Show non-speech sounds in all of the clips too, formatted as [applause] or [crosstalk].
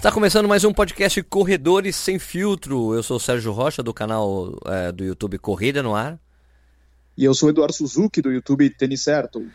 Está começando mais um podcast Corredores Sem Filtro. Eu sou o Sérgio Rocha, do canal é, do YouTube Corrida no Ar. E eu sou o Eduardo Suzuki, do YouTube Tênis Certo.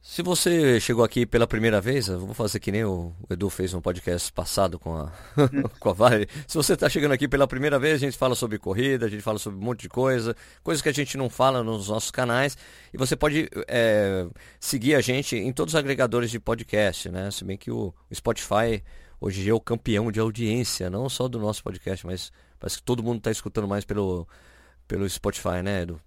Se você chegou aqui pela primeira vez, eu vou fazer que nem o Edu fez um podcast passado com a, [laughs] com a Vale. Se você está chegando aqui pela primeira vez, a gente fala sobre corrida, a gente fala sobre um monte de coisa, coisas que a gente não fala nos nossos canais. E você pode é, seguir a gente em todos os agregadores de podcast, né? Se bem que o, o Spotify hoje é o campeão de audiência, não só do nosso podcast, mas parece que todo mundo está escutando mais pelo, pelo Spotify, né, Edu?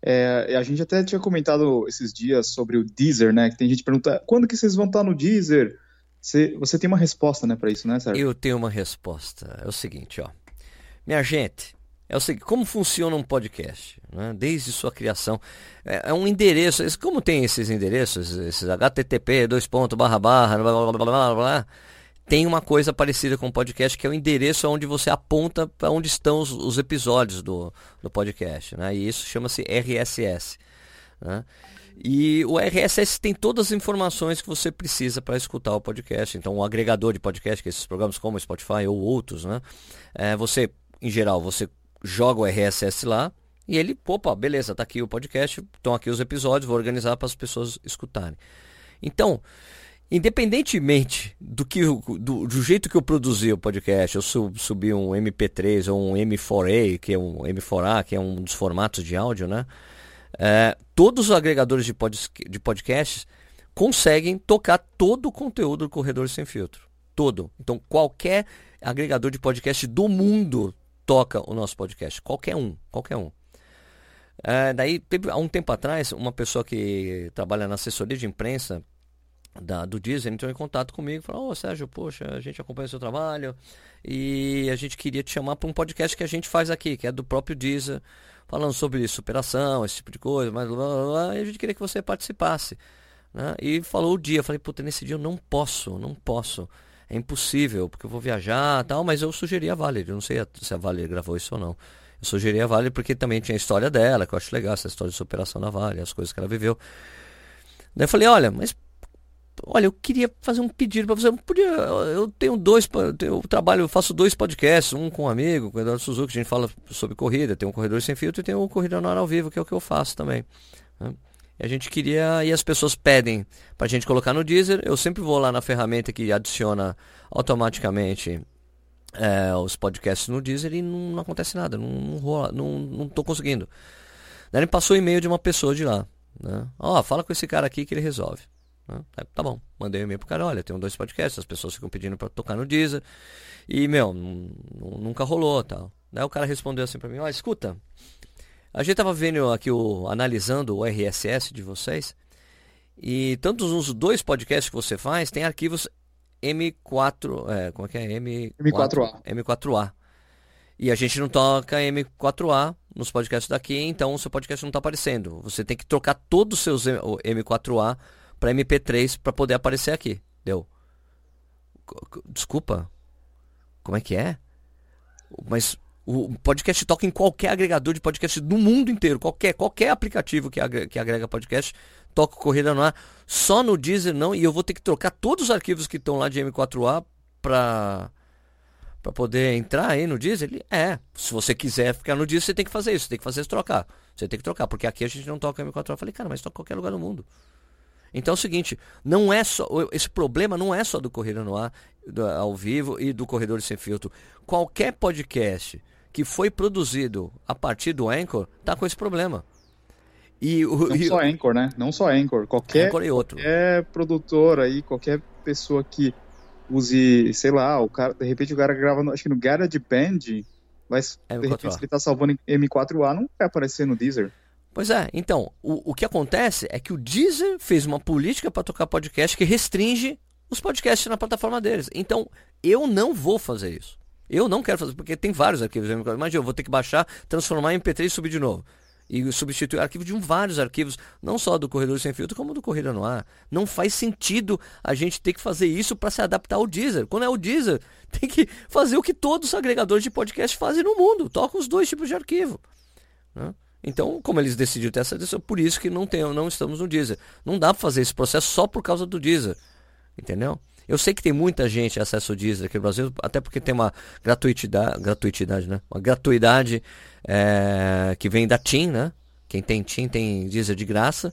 É, a gente até tinha comentado esses dias sobre o Deezer, né? Que tem gente que pergunta, quando que vocês vão estar no Deezer? Você, você tem uma resposta, né, para isso, né, Sérgio? Eu tenho uma resposta. É o seguinte, ó. Minha gente, é o seguinte, como funciona um podcast? Né? Desde sua criação. É, é, um endereço. Como tem esses endereços, esses HTTP, dois pontos, barra, barra, blá, blá, blá, blá, blá, tem uma coisa parecida com o podcast, que é o endereço onde você aponta para onde estão os, os, episódios do, do podcast. Né? E isso chama-se RSS. Né? E o RSS tem todas as informações que você precisa para escutar o podcast. Então, o agregador de podcast, que é esses programas como Spotify ou outros, né? É, você, em geral, você joga o RSS lá e ele, opa, beleza, tá aqui o podcast, estão aqui os episódios, vou organizar para as pessoas escutarem. Então, Independentemente do que do, do, jeito que eu produzi o podcast, eu sub, subi um MP3 ou um M4A, que é um M4A, que é um dos formatos de áudio, né? É, todos os agregadores de, pod, de podcasts conseguem tocar todo o conteúdo do Corredor Sem Filtro. Todo. Então, qualquer agregador de podcast do mundo toca o nosso podcast. Qualquer um. Qualquer um. É, daí, teve, há um tempo atrás, uma pessoa que trabalha na assessoria de imprensa da, do Disney entrou em contato comigo e falou: Ô oh, Sérgio, poxa, a gente acompanha o seu trabalho e a gente queria te chamar para um podcast que a gente faz aqui, que é do próprio Deezer, falando sobre superação, esse tipo de coisa, mas blá, blá, blá, e a gente queria que você participasse. Né? E falou o dia, eu falei: Puta, nesse dia eu não posso, não posso, é impossível, porque eu vou viajar tal, mas eu sugeri a Vale, eu não sei se a Vale gravou isso ou não. Eu sugeri a Vale porque também tinha a história dela, que eu acho legal, essa história de superação da Vale, as coisas que ela viveu. Daí eu falei: Olha, mas olha, eu queria fazer um pedido para você. Podia, eu tenho dois, eu trabalho, eu faço dois podcasts, um com um amigo, com o Eduardo Suzuki, a gente fala sobre corrida, tem um corredor sem filtro e tem um corrida no ar ao vivo, que é o que eu faço também. Né? E a gente queria, e as pessoas pedem para a gente colocar no Deezer, eu sempre vou lá na ferramenta que adiciona automaticamente é, os podcasts no Deezer e não, não acontece nada, não, não, rola, não, não tô conseguindo. Daí passou o e-mail de uma pessoa de lá. Né? Ó, oh, fala com esse cara aqui que ele resolve. Né? Tá bom, mandei um e-mail pro cara, olha, tem dois podcasts, as pessoas ficam pedindo para tocar no Deezer. E, meu, nunca rolou tal. Daí o cara respondeu assim para mim, olha, escuta, a gente tava vendo aqui, o, analisando o RSS de vocês, e tanto nos dois podcasts que você faz, tem arquivos M4, é, como é que é? M, M4A. M4A. E a gente não toca M4A nos podcasts daqui, então o seu podcast não está aparecendo. Você tem que trocar todos os seus M4A para MP3 para poder aparecer aqui. Deu. Desculpa. Como é que é? Mas o podcast toca em qualquer agregador de podcast do mundo inteiro. Qualquer, qualquer aplicativo que agrega, que agrega podcast toca Corrida no Ar. Só no Deezer não. E eu vou ter que trocar todos os arquivos que estão lá de M4A para para poder entrar aí no Deezer? Ele, é. Se você quiser ficar no Deezer, você tem que fazer isso. Você tem que fazer isso trocar. Você tem que trocar. Porque aqui a gente não toca M4A. Eu falei, cara, mas toca em qualquer lugar do mundo. Então é o seguinte, não é só esse problema não é só do Corrida no Ar, do, ao vivo e do Corredor Sem Filtro. Qualquer podcast que foi produzido a partir do Anchor tá com esse problema. E o, não e, só Anchor, né? Não só Anchor, qualquer Anchor e outro. qualquer produtor aí, qualquer pessoa que use, sei lá, o cara, de repente o cara grava, no, acho que no GarageBand, mas é de repente ele tá salvando em M4A, não vai aparecer no Deezer. Pois é, então, o, o que acontece é que o Deezer fez uma política para tocar podcast que restringe os podcasts na plataforma deles. Então, eu não vou fazer isso. Eu não quero fazer, porque tem vários arquivos. Imagina, eu vou ter que baixar, transformar em MP3 e subir de novo. E substituir arquivo de um, vários arquivos, não só do Corredor Sem Filtro, como do Corrida no Ar. Não faz sentido a gente ter que fazer isso para se adaptar ao Deezer. Quando é o Deezer, [laughs] tem que fazer o que todos os agregadores de podcast fazem no mundo. Toca os dois tipos de arquivo. Né? Então, como eles decidiram ter essa decisão, por isso que não, tem, não estamos no Deezer. Não dá para fazer esse processo só por causa do Deezer. Entendeu? Eu sei que tem muita gente acesso ao Deezer aqui no Brasil, até porque tem uma gratuidade, gratuidade né? Uma gratuidade é, que vem da TIM, né? Quem tem TIM tem Deezer de graça.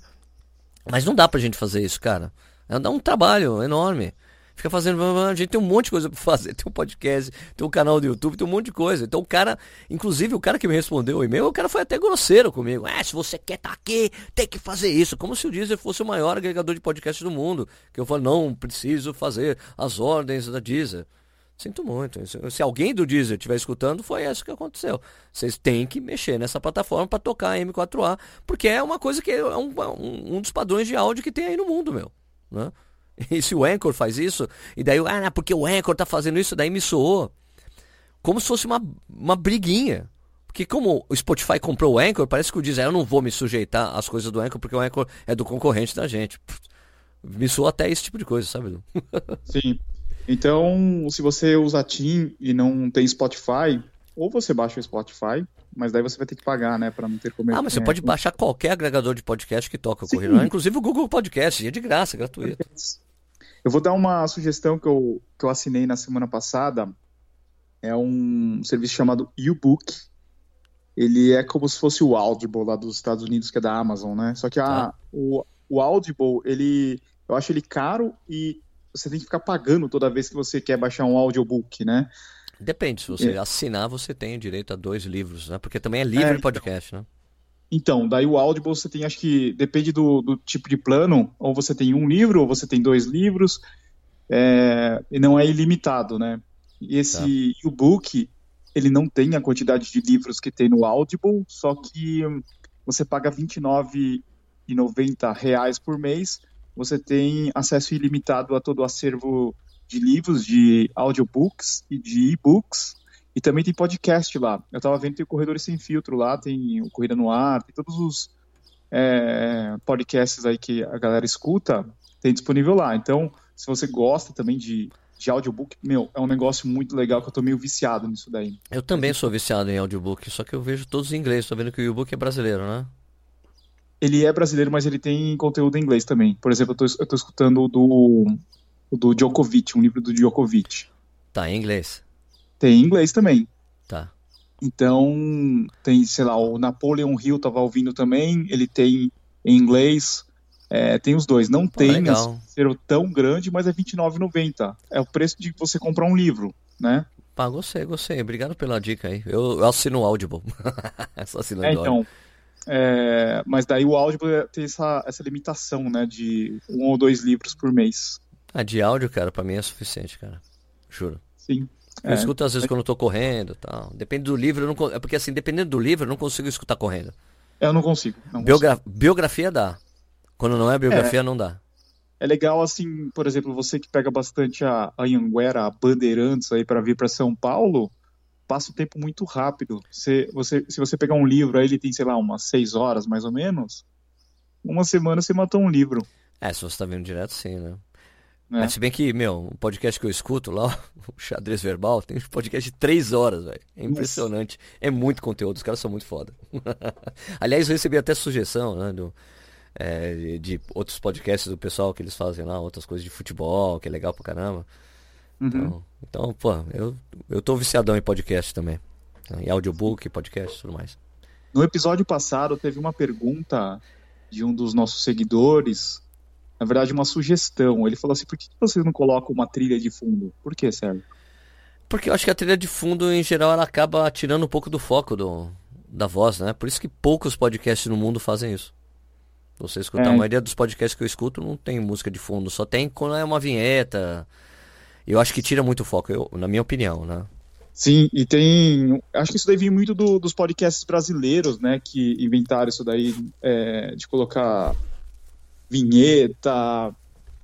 Mas não dá pra gente fazer isso, cara. É um trabalho enorme. Fica fazendo. A gente tem um monte de coisa pra fazer. Tem um podcast, tem um canal do YouTube, tem um monte de coisa. Então o cara, inclusive o cara que me respondeu o e-mail, o cara foi até grosseiro comigo. É, se você quer tá aqui, tem que fazer isso. Como se o Deezer fosse o maior agregador de podcast do mundo. Que eu falo, não, preciso fazer as ordens da Deezer. Sinto muito. Se alguém do Deezer estiver escutando, foi isso que aconteceu. Vocês têm que mexer nessa plataforma para tocar M4A, porque é uma coisa que é um, um, um dos padrões de áudio que tem aí no mundo, meu. Né? [laughs] E se o Anchor faz isso, e daí, ah, porque o Anchor tá fazendo isso, daí me soou como se fosse uma, uma briguinha. Porque como o Spotify comprou o Anchor, parece que o Deezer, eu não vou me sujeitar às coisas do Anchor, porque o Anchor é do concorrente da gente. Me soou até esse tipo de coisa, sabe? [laughs] Sim. Então, se você usa TIM e não tem Spotify, ou você baixa o Spotify, mas daí você vai ter que pagar, né, para não ter como. Ah, mas você pode baixar qualquer agregador de podcast que toca o Correio, inclusive o Google Podcast, é de graça, gratuito. Eu vou dar uma sugestão que eu, que eu assinei na semana passada. É um serviço chamado YouBook. Ele é como se fosse o Audible lá dos Estados Unidos, que é da Amazon, né? Só que a, ah. o, o Audible, ele, eu acho ele caro e você tem que ficar pagando toda vez que você quer baixar um audiobook, né? Depende, se você é. assinar, você tem direito a dois livros, né? Porque também é livre é, podcast, então, né? Então, daí o Audible você tem, acho que depende do, do tipo de plano, ou você tem um livro, ou você tem dois livros, é, e não é ilimitado, né? Esse tá. e-book, ele não tem a quantidade de livros que tem no Audible, só que você paga 29,90 reais por mês, você tem acesso ilimitado a todo o acervo de livros, de audiobooks e de e-books, e também tem podcast lá. Eu tava vendo que tem o Corredores Sem Filtro lá, tem o Corrida no Ar, tem todos os é, podcasts aí que a galera escuta, tem disponível lá. Então, se você gosta também de, de audiobook, meu, é um negócio muito legal que eu tô meio viciado nisso daí. Eu também sou viciado em audiobook, só que eu vejo todos em inglês. Tô vendo que o e-book é brasileiro, né? Ele é brasileiro, mas ele tem conteúdo em inglês também. Por exemplo, eu tô, eu tô escutando o do, o do Djokovic, um livro do Djokovic. Tá, em inglês. Tem em inglês também. Tá. Então, tem, sei lá, o Napoleon Hill tava ouvindo também, ele tem em inglês. É, tem os dois. Não Pô, tem assim, ser tão grande, mas é R$29,90. É o preço de você comprar um livro, né? Pá, gostei, gostei. Obrigado pela dica aí. Eu, eu assino o Audible. [laughs] Só assinando é, então. É, mas daí o Audible tem essa, essa limitação, né? De um ou dois livros por mês. Ah, de áudio, cara, pra mim é suficiente, cara. Juro. Sim. Eu é. escuto às vezes quando eu tô correndo tal. Depende do livro, eu não, é porque assim, dependendo do livro, eu não consigo escutar correndo. Eu não consigo. Não Biogra consigo. Biografia dá. Quando não é biografia, é. não dá. É legal, assim, por exemplo, você que pega bastante a Anhanguera, a Bandeirantes aí para vir para São Paulo, passa o tempo muito rápido. Você, você, se você pegar um livro, aí ele tem, sei lá, umas seis horas mais ou menos, uma semana você matou um livro. É, se você tá vindo direto, sim, né? É. se bem que, meu, o podcast que eu escuto lá, [laughs] o Xadrez Verbal, tem um podcast de três horas, velho. É impressionante. Nossa. É muito conteúdo, os caras são muito foda. [laughs] Aliás, eu recebi até sugestão, né, do, é, de, outros podcasts do pessoal que eles fazem lá, outras coisas de futebol, que é legal pra caramba. Uhum. Então, então, pô, eu, eu tô viciadão em podcast também. Em audiobook, podcast e tudo mais. No episódio passado, teve uma pergunta de um dos nossos seguidores na verdade, uma sugestão. Ele falou assim: por que vocês não colocam uma trilha de fundo? Por que, Sérgio? Porque eu acho que a trilha de fundo, em geral, ela acaba tirando um pouco do foco do, da voz, né? Por isso que poucos podcasts no mundo fazem isso. Você escutar, é. a maioria dos podcasts que eu escuto não tem música de fundo, só tem quando é uma vinheta. Eu acho que tira muito foco, eu, na minha opinião, né? Sim, e tem. Acho que isso daí vem muito do, dos podcasts brasileiros, né? Que inventaram isso daí é, de colocar vinheta,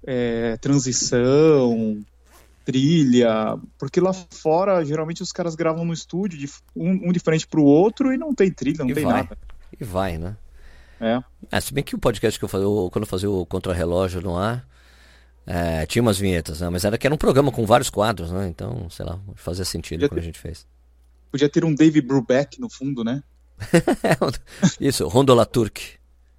é, transição, trilha, porque lá fora geralmente os caras gravam no estúdio de um, um de frente pro outro e não tem trilha, não e tem vai. nada. E vai, né? É. é. Se bem que o podcast que eu fazia, quando eu fazia o Contra-Relógio no ar, é, tinha umas vinhetas, né? Mas era que era um programa com vários quadros, né? Então, sei lá, fazia sentido Podia quando ter... a gente fez. Podia ter um David Brubeck no fundo, né? [laughs] Isso, Rondola Turk.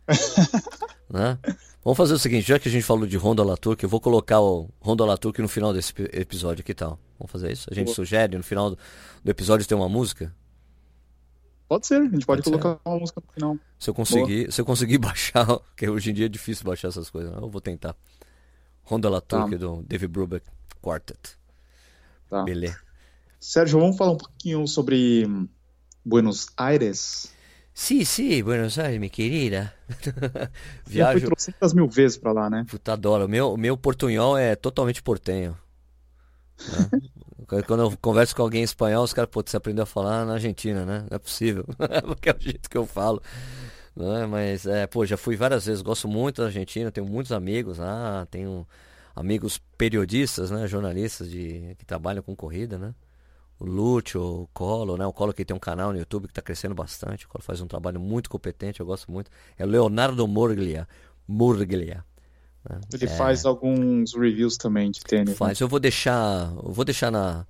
[laughs] né? Vamos fazer o seguinte, já que a gente falou de Latour, que eu vou colocar o Honda Latour no final desse episódio, que tal? Vamos fazer isso? A gente Boa. sugere no final do, episódio ter uma música? Pode ser, a gente pode, pode colocar ser. uma música no final. Se eu conseguir, se eu conseguir [laughs] baixar, porque hoje em dia é difícil baixar essas coisas, eu vou tentar. Honda Latour tá. do David Brubeck Quartet. Tá. Beleza. Sérgio, vamos falar um pouquinho sobre Buenos Aires? Sim, sim, Buenos Aires, minha querida. [laughs] Viajo... Já foi trocentas mil vezes pra lá, né? Puta adoro. O meu, meu portunhol é totalmente portenho. Né? [laughs] Quando eu converso com alguém em espanhol, os caras, pô, você aprendeu a falar na Argentina, né? Não é possível. [laughs] Porque é o jeito que eu falo. Né? Mas, é, pô, já fui várias vezes. Gosto muito da Argentina, tenho muitos amigos lá. Tenho amigos periodistas, né? Jornalistas de, que trabalham com corrida, né? O Lúcio, o Colo, né? O Colo que tem um canal no YouTube que está crescendo bastante. O Colo faz um trabalho muito competente, eu gosto muito. É o Leonardo Morglia. Morglia. Né? Ele é... faz alguns reviews também de tênis. Faz. Né? Eu vou deixar, eu vou deixar na,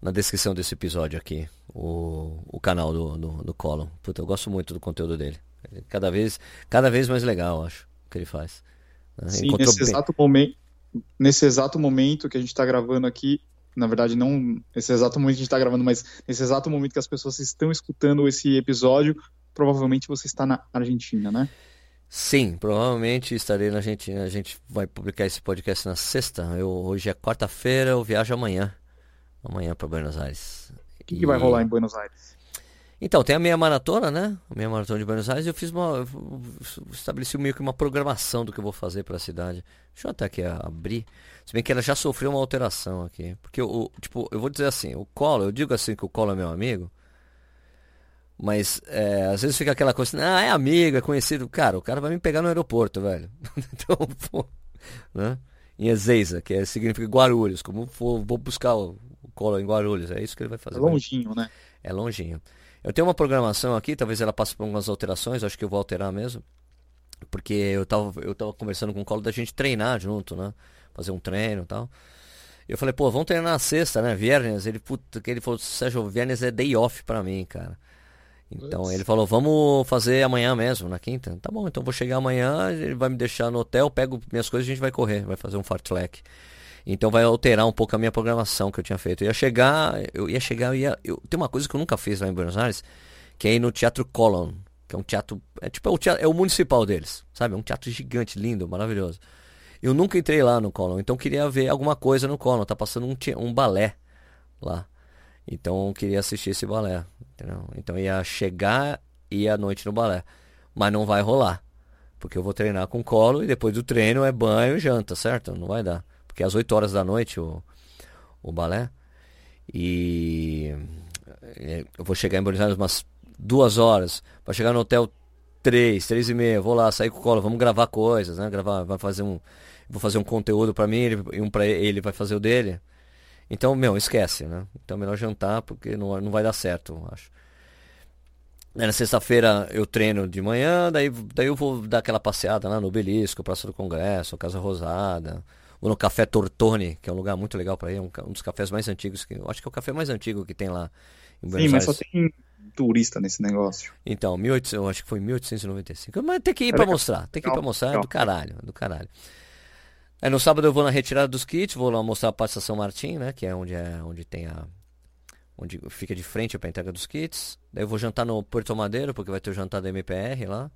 na descrição desse episódio aqui o, o canal do, do, do Colo. Puta, eu gosto muito do conteúdo dele. Cada vez, cada vez mais legal, acho, o que ele faz. Né? Sim, nesse bem... exato momento, nesse exato momento que a gente está gravando aqui, na verdade, não nesse exato momento que a gente está gravando, mas nesse exato momento que as pessoas estão escutando esse episódio, provavelmente você está na Argentina, né? Sim, provavelmente estarei na Argentina. A gente vai publicar esse podcast na sexta. Eu, hoje é quarta-feira, eu viajo amanhã. Amanhã para Buenos Aires. O que, e... que vai rolar em Buenos Aires? Então, tem a meia maratona, né? A meia maratona de Buenos Aires. Eu fiz uma. Eu estabeleci meio que uma programação do que eu vou fazer para a cidade. Deixa eu até aqui abrir. Se bem que ela já sofreu uma alteração aqui. Porque, o, tipo, eu vou dizer assim: o Colo, eu digo assim que o Colo é meu amigo. Mas é, às vezes fica aquela coisa assim: ah, é amigo, é conhecido. Cara, o cara vai me pegar no aeroporto, velho. [laughs] então, pô. Né? Em Ezeiza, que é, significa Guarulhos. Como for, vou buscar o, o Colo em Guarulhos. É isso que ele vai fazer. É longinho, né? É longinho. Eu tenho uma programação aqui, talvez ela passe por algumas alterações, acho que eu vou alterar mesmo. Porque eu tava, eu tava conversando com o Colo da gente treinar junto, né? Fazer um treino e tal. Eu falei, pô, vamos treinar na sexta, né? Viernes. Ele, puta, que ele falou, Sérgio, Viernes é day off pra mim, cara. Então ele falou, vamos fazer amanhã mesmo, na quinta. Tá bom, então vou chegar amanhã, ele vai me deixar no hotel, pego minhas coisas e a gente vai correr, vai fazer um fartlek. Então vai alterar um pouco a minha programação que eu tinha feito. Eu ia chegar, eu ia chegar, eu ia. Eu, tem uma coisa que eu nunca fiz lá em Buenos Aires, que é ir no Teatro Colón, que é um teatro. É tipo é o, teatro, é o municipal deles, sabe? É um teatro gigante, lindo, maravilhoso. Eu nunca entrei lá no Colón, então queria ver alguma coisa no Colón. Tá passando um, um balé lá. Então eu queria assistir esse balé. Entendeu? Então ia chegar e ir à noite no balé. Mas não vai rolar. Porque eu vou treinar com colo e depois do treino é banho e janta, certo? Não vai dar porque é às 8 horas da noite o, o balé. E é, eu vou chegar em Buenos Aires umas duas horas, para chegar no hotel três, três e meia, vou lá, sair com o colo, vamos gravar coisas, né? Gravar, vai fazer um, vou fazer um conteúdo para mim e um para ele vai fazer o dele. Então, meu, esquece, né? Então é melhor jantar porque não, não vai dar certo, acho. Na sexta-feira eu treino de manhã, daí, daí eu vou dar aquela passeada lá no Obelisco, Praça do Congresso, Casa Rosada, ou no Café Tortone, que é um lugar muito legal para ir, é um, um, dos cafés mais antigos, que eu acho que é o café mais antigo que tem lá em Buenos Sim, mas só tem turista nesse negócio. Então, 1800, eu acho que foi 1895. Mas tem que ir é para mostrar, tem que ir para mostrar, é do caralho, do caralho. Aí no sábado eu vou na retirada dos kits, vou lá mostrar a Praça São Martim, né, que é onde é onde tem a onde fica de frente para entrega dos kits. Daí eu vou jantar no Porto Madeiro, porque vai ter o jantar da MPR lá.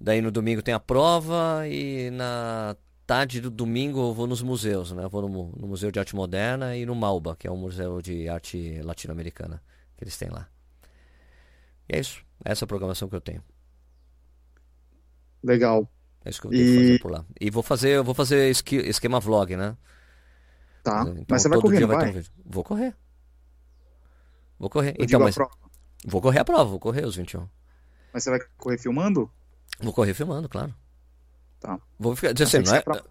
Daí no domingo tem a prova e na tarde do domingo eu vou nos museus, né? Eu vou no, no, Museu de Arte Moderna e no Malba, que é um museu de arte latino-americana que eles têm lá. E é isso. É essa a programação que eu tenho. Legal. É isso que eu tenho e... fazer por lá. E vou fazer, eu vou fazer esquema vlog, né? Tá. Então, mas você vai correr, vai? vai? Um vou correr. Vou correr. Eu então, mas... Vou correr a prova, vou correr os 21. Mas você vai correr filmando? Vou correr filmando, claro. Tá. Vou ficar, assim, não, é, pra...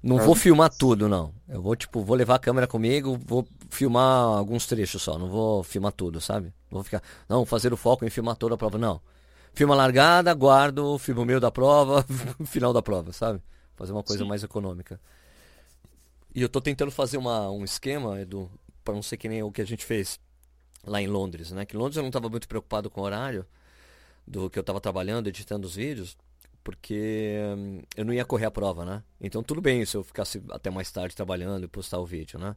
não vou filmar tudo, não. Eu vou, tipo, vou levar a câmera comigo, vou filmar alguns trechos só, não vou filmar tudo, sabe? Vou ficar, não, fazer o foco em filmar toda a prova, não. Filma largada, guardo, filmo o meio da prova, [laughs] final da prova, sabe? Fazer uma coisa Sim. mais econômica. E eu tô tentando fazer uma, um esquema, Edu, para não ser que nem o que a gente fez lá em Londres, né? Que em Londres eu não estava muito preocupado com o horário do que eu estava trabalhando, editando os vídeos porque hum, eu não ia correr a prova, né? Então tudo bem se eu ficasse até mais tarde trabalhando e postar o vídeo, né?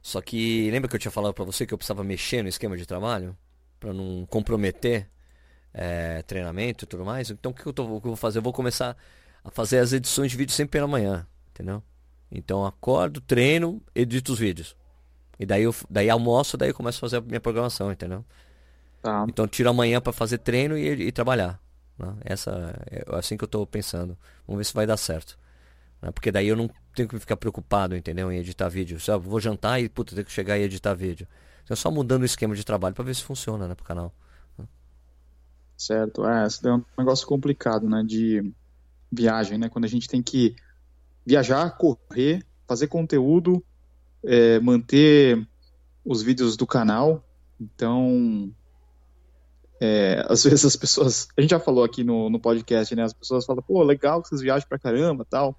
Só que lembra que eu tinha falado para você que eu precisava mexer no esquema de trabalho para não comprometer é, treinamento e tudo mais? Então o que eu, tô, o que eu vou fazer? Eu vou começar a fazer as edições de vídeo sempre pela manhã, entendeu? Então acordo, treino, edito os vídeos. E daí eu daí almoço, daí eu começo a fazer a minha programação, entendeu? Tá. Então tiro amanhã para fazer treino e, e trabalhar. Né? Essa é assim que eu estou pensando. Vamos ver se vai dar certo. Né? Porque daí eu não tenho que ficar preocupado, entendeu? Em editar vídeo. Só vou jantar e puta, tenho que chegar e editar vídeo. Então só mudando o esquema de trabalho para ver se funciona, né, pro canal. Né? Certo. É, é um negócio complicado, né, de viagem, né? Quando a gente tem que viajar, correr, fazer conteúdo, é, manter os vídeos do canal. Então, é, às [laughs] vezes as pessoas, a gente já falou aqui no, no podcast, né? As pessoas falam, pô, legal que vocês viajam pra caramba tal,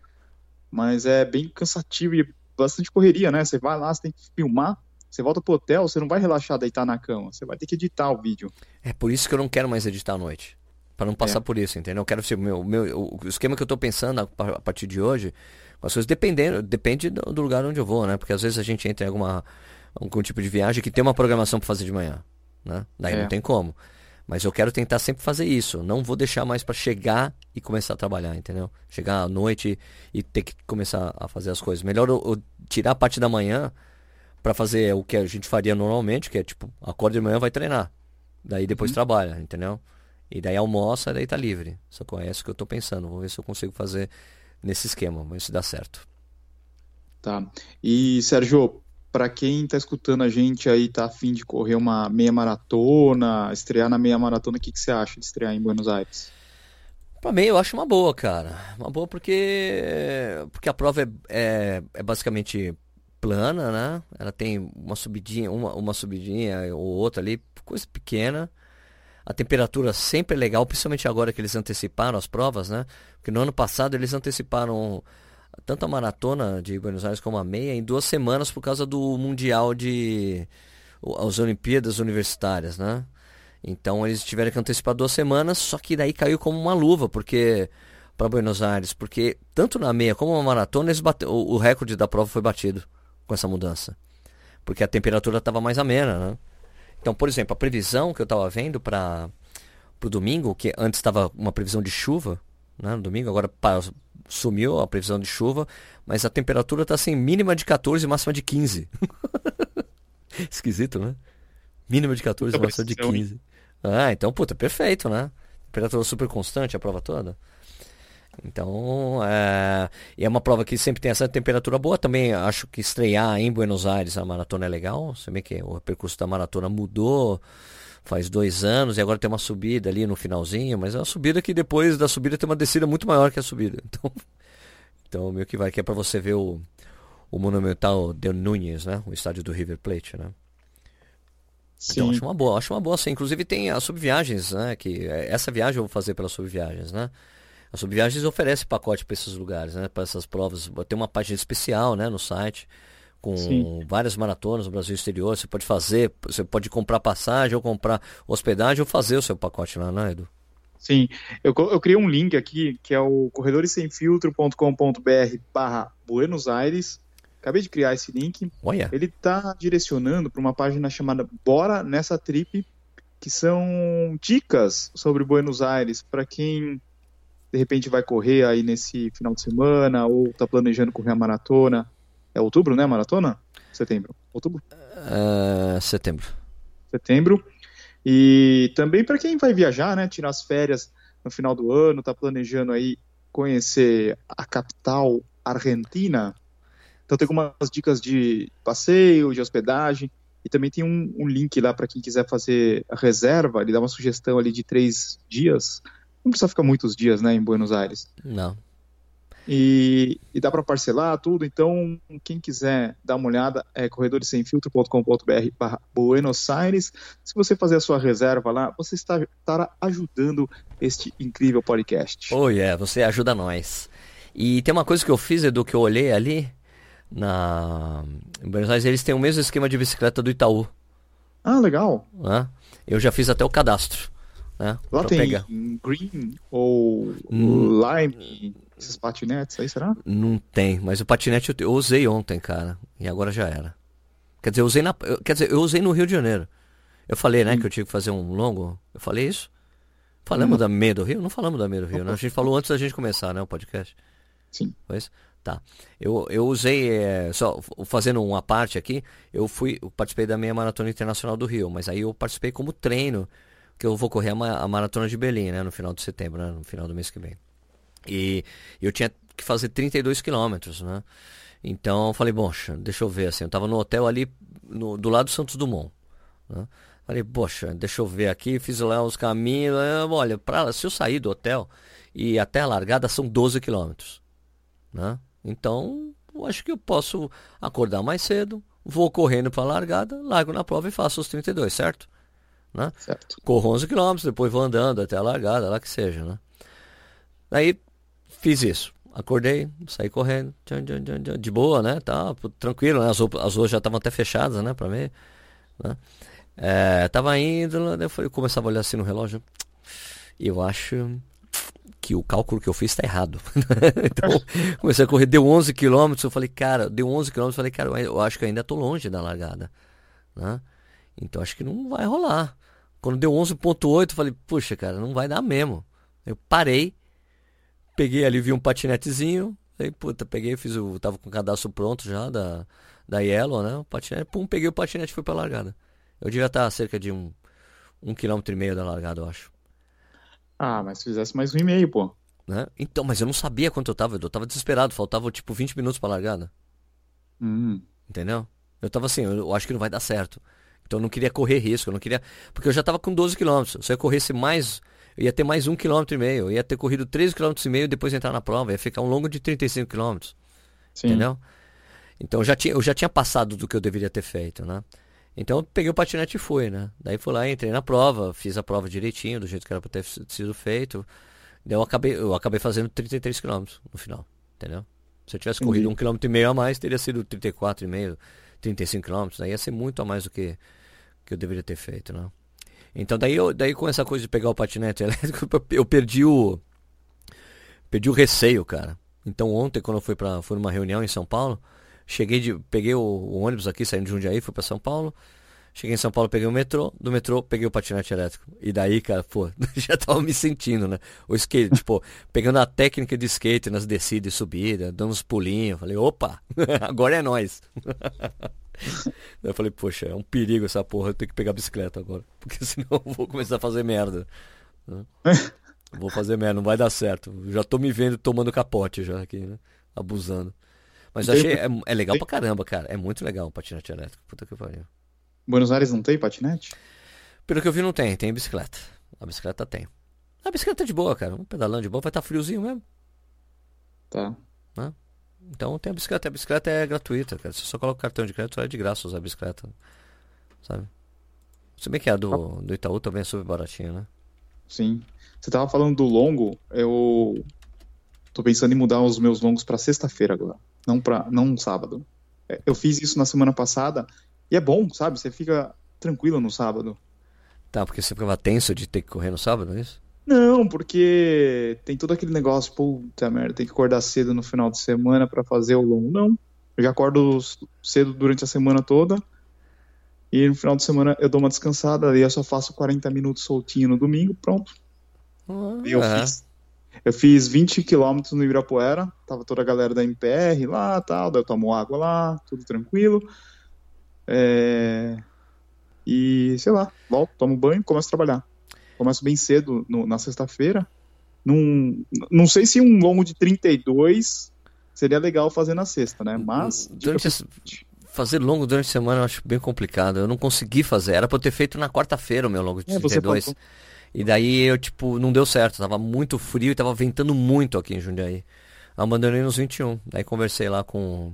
mas é bem cansativo e bastante correria, né? Você vai lá, você tem que filmar, você volta pro hotel, você não vai relaxar, deitar na cama, você vai ter que editar o vídeo. É por isso que eu não quero mais editar à noite. para não passar é. por isso, entendeu? Eu quero ser meu, meu, o esquema que eu tô pensando a, partir de hoje, as coisas dependendo, depende do, lugar onde eu vou, né? Porque às vezes a gente entra em alguma algum tipo de viagem que tem uma programação para fazer de manhã, né? Daí é. não tem como. Mas eu quero tentar sempre fazer isso. Não vou deixar mais para chegar e começar a trabalhar, entendeu? Chegar à noite e ter que começar a fazer as coisas. Melhor eu, eu tirar a parte da manhã para fazer o que a gente faria normalmente, que é tipo, acorda de manhã vai treinar. Daí depois uhum. trabalha, entendeu? E daí almoça, daí tá livre. Só que é isso que eu tô pensando. Vou ver se eu consigo fazer nesse esquema. Vamos ver se dá certo. Tá. E, Sérgio, para quem está escutando a gente aí, tá afim de correr uma meia maratona, estrear na meia maratona, o que, que você acha de estrear em Buenos Aires? Para mim, eu acho uma boa, cara. Uma boa porque, porque a prova é, é, é, basicamente plana, né? Ela tem uma subidinha, uma, uma subidinha ou outra ali, coisa pequena. A temperatura sempre é legal, principalmente agora que eles anteciparam as provas, né? Porque no ano passado eles anteciparam tanto a maratona de Buenos Aires como a meia em duas semanas por causa do Mundial de. as Olimpíadas Universitárias, né? Então eles tiveram que antecipar duas semanas, só que daí caiu como uma luva, porque. para Buenos Aires, porque tanto na meia como na maratona eles bate, o, recorde da prova foi batido com essa mudança. Porque a temperatura estava mais amena, né? Então, por exemplo, a previsão que eu estava vendo para o domingo, que antes estava uma previsão de chuva, né, no domingo, agora sumiu a previsão de chuva, mas a temperatura está assim, mínima de 14 e máxima de 15. [laughs] Esquisito, né? Mínima de 14 e máxima de 15. Ah, então, puta, perfeito, né? Temperatura super constante a prova toda. Então, é... E é uma prova que sempre tem essa temperatura boa. Também acho que estrear em Buenos Aires a maratona é legal. Você vê que o percurso da maratona mudou faz dois anos e agora tem uma subida ali no finalzinho, mas é uma subida que depois da subida tem uma descida muito maior que a subida. [laughs] Então, então meio que vai que é para você ver o, o Monumental de Núñez, né? O estádio do River Plate, né? Sim. Então acho uma boa, acho uma boa sim. Inclusive tem as subviagens, né? Que é, essa viagem eu vou fazer pelas subviagens, né? As subviagens oferece pacote para esses lugares, né? Para essas provas. Tem uma página especial, né? No site com Sim. várias maratonas no Brasil exterior. Você pode fazer, você pode comprar passagem ou comprar hospedagem ou fazer o seu pacote lá, né, Edu? Sim, eu, eu criei um link aqui que é o corredoressemfiltro.com.br barra Buenos Aires. Acabei de criar esse link. Olha. Ele está direcionando para uma página chamada Bora Nessa Trip, que são dicas sobre Buenos Aires para quem de repente vai correr aí nesse final de semana ou está planejando correr a maratona é outubro, né? Maratona? Setembro. Outubro? Uh, setembro. Setembro. E também para quem vai viajar, né? Tirar as férias no final do ano, tá planejando aí conhecer a capital argentina. Então tem algumas dicas de passeio, de hospedagem. E também tem um, um link lá para quem quiser fazer a reserva. Ele dá uma sugestão ali de três dias. Não precisa ficar muitos dias, né, em Buenos Aires. Não. E, e dá para parcelar tudo, então quem quiser dar uma olhada é corredoressemfiltro.com.br barra Buenos Aires. Se você fazer a sua reserva lá, você está, estará ajudando este incrível podcast. Oh yeah, você ajuda nós. E tem uma coisa que eu fiz, Edu, que eu olhei ali na em Buenos Aires, eles têm o mesmo esquema de bicicleta do Itaú. Ah, legal. Eu já fiz até o cadastro. Né? Lá tem pegar. green ou hum. lime, esses patinetes aí, será? Não tem, mas o patinete eu, usei ontem, cara, e agora já era. Quer dizer, eu usei na, quer dizer, eu usei no Rio de Janeiro. Eu falei, né, hum. que eu tinha que fazer um longo. Eu falei isso? Falamos hum. da meia do Rio? Não falamos da meia do Rio, né? A gente falou antes da gente começar, né, o podcast. Sim. Pois? Tá. Eu, eu usei, é, só fazendo uma parte aqui, eu fui, eu participei da meia maratona internacional do Rio, mas aí eu participei como treino, que eu vou correr a, a maratona de Belém, né, no final de setembro, né, no final do mês que vem. E eu tinha que fazer 32 quilômetros, né? Então eu falei, poxa, deixa eu ver assim, eu tava no hotel ali no, do lado do Santos Dumont, né? Falei, poxa, deixa eu ver aqui, fiz lá os caminhos, olha, pra, se eu sair do hotel e até a largada são 12 quilômetros, né? Então, eu acho que eu posso acordar mais cedo, vou correndo para a largada, largo na prova e faço os 32, certo? Né? Certo. Corro 11 km, depois vou andando até a largada, lá que seja, né? Aí fiz isso. Acordei, saí correndo, de boa, né? Tá, tranquilo, né? As, as ruas já estavam até fechadas, né? Pra mim, né? É, tava indo, né? eu começava a olhar assim no relógio. Eu acho que o cálculo que eu fiz está errado. [laughs] então, comecei a correr, deu 11 km, eu falei, cara, deu 11 km, eu falei, cara, eu acho que ainda estou longe da largada, né? Então acho que não vai rolar. Quando deu 11.8, eu falei, puxa, cara, não vai dar mesmo. Eu parei, peguei ali, vi um patinetezinho, aí, puta, peguei, fiz o, tava com o cadastro pronto já da, da Yellow, né? O patinete, pum, peguei o patinete e fui pra largada. Eu devia estar a cerca de um, um quilômetro e meio da largada, eu acho. Ah, mas se fizesse mais um e meio, pô. Né? Então, mas eu não sabia quanto eu tava, eu tava desesperado, faltava tipo 20 minutos pra largada. Hum. Entendeu? Eu tava assim, eu, eu acho que não vai dar certo. Então eu não queria correr risco, eu não queria. Porque eu já tava com 12 km. Se eu corresse mais, eu ia ter mais um quilômetro e meio. Eu ia ter corrido 13 km e meio e depois entrar na prova. Ia ficar um longo de 35 km. Entendeu? Então eu já, tinha, eu já tinha passado do que eu deveria ter feito, né? Então eu peguei o patinete e fui, né? Daí fui lá, entrei na prova, fiz a prova direitinho, do jeito que era para ter sido feito. Daí eu acabei, eu acabei fazendo 33 km no final, entendeu? Se eu tivesse corrido um quilômetro e meio a mais, teria sido 34,5, 35 km. Daí ia ser muito a mais do que, que eu deveria ter feito, né? Então daí, eu, daí com essa coisa de pegar o patinete [laughs] elétrico, eu perdi o. Perdi o receio, cara. Então ontem, quando eu fui para fui numa reunião em São Paulo, Cheguei de. Peguei o, o ônibus aqui, saindo de Jundiaí, fui para São Paulo. Cheguei em São Paulo, peguei o metrô. Do metrô, peguei o patinete elétrico. E daí, cara, pô, [laughs] já tava me sentindo, né? O skate, [laughs] tipo, pegando a técnica de skate nas descidas e subidas, dando uns pulinhos. Falei, opa, agora é nós. Eu falei, poxa, é um perigo essa porra, eu tenho que pegar a bicicleta agora. [laughs] Porque senão eu vou começar a fazer merda. [laughs] vou fazer merda, não vai dar certo. Já tô me vendo tomando capote já aqui, né? Abusando. Mas achei, é, é, legal pra caramba, cara. É muito legal o patinete elétrico. Puta que pariu. Buenos Aires não tem patinete? Pelo que eu vi, não tem. Tem bicicleta. A bicicleta tem. A bicicleta é de boa, cara. Um pedalando de boa. Vai estar tá friozinho mesmo. Tá. Né? Então tem a bicicleta. A bicicleta é gratuita, cara. Você só coloca o cartão de crédito, é de graça usar a bicicleta. Sabe? Se bem que a do, do Itaú também é super baratinha, né? Sim. Você tava falando do longo, eu tô pensando em mudar os meus longos para sexta-feira agora não para não sábado. É, eu fiz isso na semana passada e é bom, sabe? Você fica tranquilo no sábado. Tá, porque você ficava tenso de ter que correr no sábado, é isso? Não, porque tem todo aquele negócio, puta merda, tem que acordar cedo no final de semana para fazer o longo. Não, eu já acordo cedo durante a semana toda e no final de semana eu dou uma descansada, aí eu só faço 40 minutos soltinho no domingo, pronto. Ah, e eu é. fiz eu fiz 20 quilômetros no Ibirapuera, tava toda a galera da MPR lá, tal, daí eu tomo água lá, tudo tranquilo. É... E, sei lá, volto, tomo banho, começo a trabalhar. Começo bem cedo no, na sexta-feira. Num, não sei se um longo de 32 seria legal fazer na sexta, né? Mas. Durante Fazer longo durante a semana eu acho bem complicado. Eu não consegui fazer. Era pra eu ter feito na quarta-feira o meu longo de é, 32. Você e daí eu, tipo, não deu certo. Tava muito frio e tava ventando muito aqui em Jundiaí. Abandonei nos 21. Daí conversei lá com.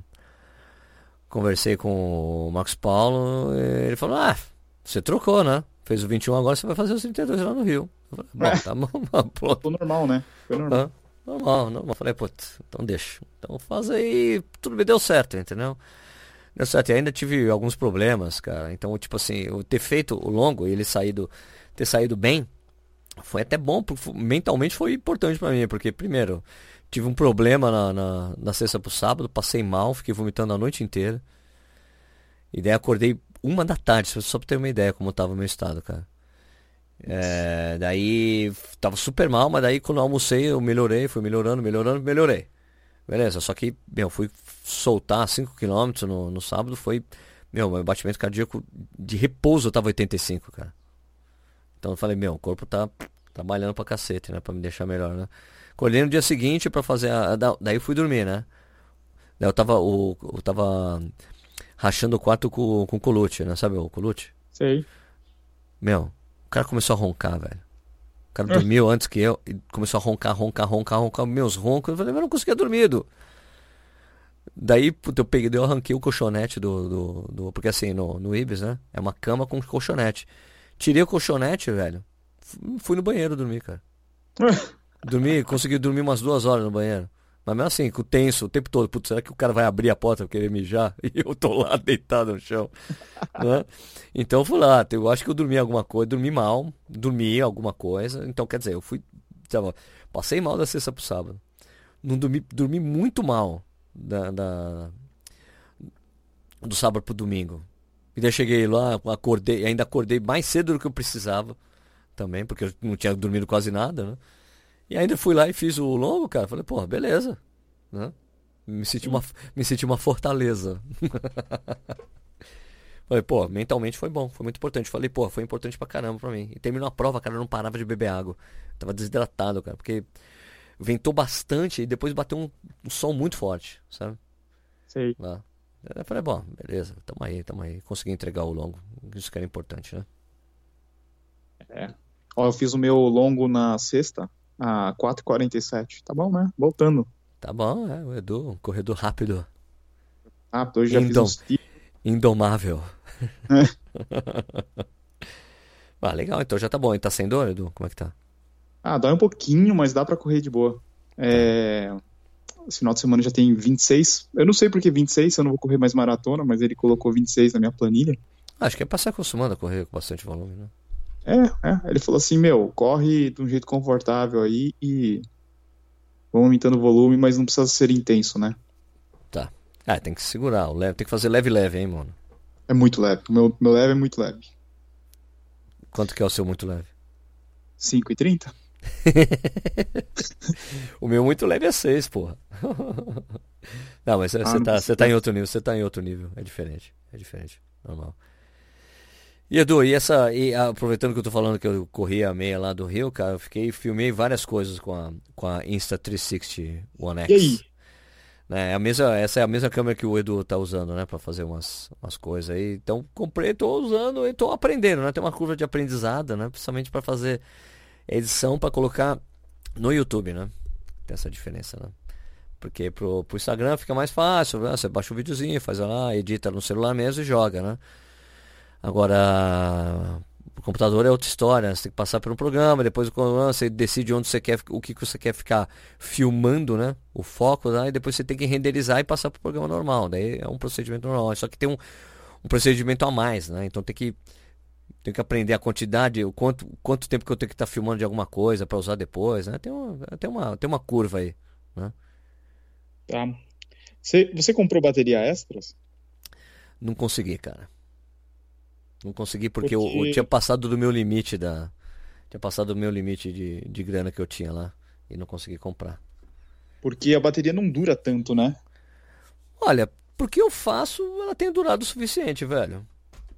Conversei com o Marcos Paulo. ele falou: Ah, você trocou, né? Fez o 21 agora, você vai fazer os 32 lá no Rio. Falei, bom, é. tá bom, [laughs] pronto. normal, né? Foi normal. Ah, normal, normal. Falei, putz, então deixa. Então faz aí. Tudo me deu certo, entendeu? Deu certo. E ainda tive alguns problemas, cara. Então, tipo assim, eu ter feito o longo e ele saído, ter saído bem foi até bom, mentalmente foi importante para mim, porque primeiro, tive um problema na, na, na sexta pro sábado, passei mal, fiquei vomitando a noite inteira. E daí acordei uma da tarde, só pra ter uma ideia como tava o meu estado, cara. É, daí tava super mal, mas daí quando eu almocei eu melhorei, fui melhorando, melhorando, melhorei. Beleza, só que, meu, fui soltar 5km no, no sábado, foi, meu, meu batimento cardíaco de repouso tava 85, cara. Então eu falei, meu, o corpo tá trabalhando pra cacete, né, pra me deixar melhor, né. Colhei no dia seguinte para fazer a, daí fui dormir, né. Daí eu tava, o, eu tava rachando o quarto com, com o Colute, né, sabe o Colute? Sei. Meu, o cara começou a roncar, velho. O cara dormiu antes que eu e começou a roncar, roncar, roncar, roncar meus roncos. Eu falei, mas eu não conseguia dormir. Do... Daí, puta, eu peguei, eu arranquei o colchonete do, do, do, Porque assim, no, no Ibis, né? É uma cama com colchonete. Tirei o colchonete, velho. Fui no banheiro dormir, cara. [laughs] dormi, consegui dormir umas duas horas no banheiro. Mas mesmo assim, com tenso o tempo todo, putz, será que o cara vai abrir a porta pra querer mijar? [laughs] E eu tô lá deitado no chão. [laughs] né? Então eu fui lá, eu acho que eu dormi alguma coisa, dormi mal, dormi alguma coisa. Então, quer dizer, eu fui. Tava, passei mal da sexta pro sábado. Não dormi, dormi muito mal da, da do sábado pro domingo. E daí cheguei lá, acordei, ainda acordei mais cedo do que eu precisava também, porque eu não tinha dormido quase nada, né? E ainda fui lá e fiz o longo, cara. Falei, pô, beleza. Né? Me senti uma, me senti uma fortaleza. [laughs] Falei, pô, mentalmente foi bom, foi muito importante. Falei, pô, foi importante pra caramba pra mim. E terminou a prova, cara, eu não parava de beber água. Eu tava desidratado, cara, porque ventou bastante e depois bateu um, um sol muito forte, sabe? Sei. Lá. Eu falei, bom, beleza, tamo aí, tamo aí. Consegui entregar o longo. Isso que era importante, né? É. Ó, eu fiz o meu longo na sexta a 4h47. Tá bom, né? Voltando. Tá bom, é, o Edu, um corredor rápido. Rápido, hoje já Indom... fiz uns... Indomável. É. [laughs] ah, legal, então já tá bom. E tá sem dor, Edu? Como é que tá? Ah, dói um pouquinho, mas dá para correr de boa. É... Esse final de semana já tem 26. Eu não sei por que 26, eu não vou correr mais maratona, mas ele colocou 26 na minha planilha. Acho que é pra se acostumando a correr com bastante volume, né? É, é. Ele falou assim, meu, corre de um jeito confortável aí e vamos aumentando o volume, mas não precisa ser intenso, né? Tá. Ah, tem que segurar, o leve, tem que fazer leve leve, hein, mano? É muito leve. O meu, meu leve é muito leve. Quanto que é o seu muito leve? 5 e 30? [laughs] o meu muito leve é 6, porra. [laughs] não, mas você ah, tá, tá em outro nível, você tá em outro nível. É diferente. É diferente. Normal. E Edu, e essa. E aproveitando que eu tô falando que eu corri a meia lá do Rio, cara, eu fiquei, filmei várias coisas com a, com a Insta360 One X. E aí? Né, é a mesma, essa é a mesma câmera que o Edu tá usando, né, para fazer umas, umas coisas aí. Então comprei, tô usando e tô aprendendo, né? Tem uma curva de aprendizado, né? Principalmente para fazer edição para colocar no YouTube, né? Tem essa diferença, né? Porque pro, pro Instagram fica mais fácil, né? Você baixa o um videozinho, faz lá, edita no celular mesmo e joga, né? Agora, o computador é outra história. Você tem que passar por um programa, depois você decide onde você quer, o que você quer ficar filmando, né? O foco, né? e depois você tem que renderizar e passar para o programa normal. Daí é um procedimento normal. Só que tem um, um procedimento a mais, né? Então tem que tem que aprender a quantidade, o quanto, quanto tempo que eu tenho que estar tá filmando de alguma coisa para usar depois, né? Tem uma, tem uma, tem uma curva aí, né? Tá. Você, você comprou bateria extras? Não consegui, cara. Não consegui porque, porque... Eu, eu, tinha passado do meu limite da. Tinha passado do meu limite de, de grana que eu tinha lá. E não consegui comprar. Porque a bateria não dura tanto, né? Olha, porque eu faço, ela tem durado o suficiente, velho.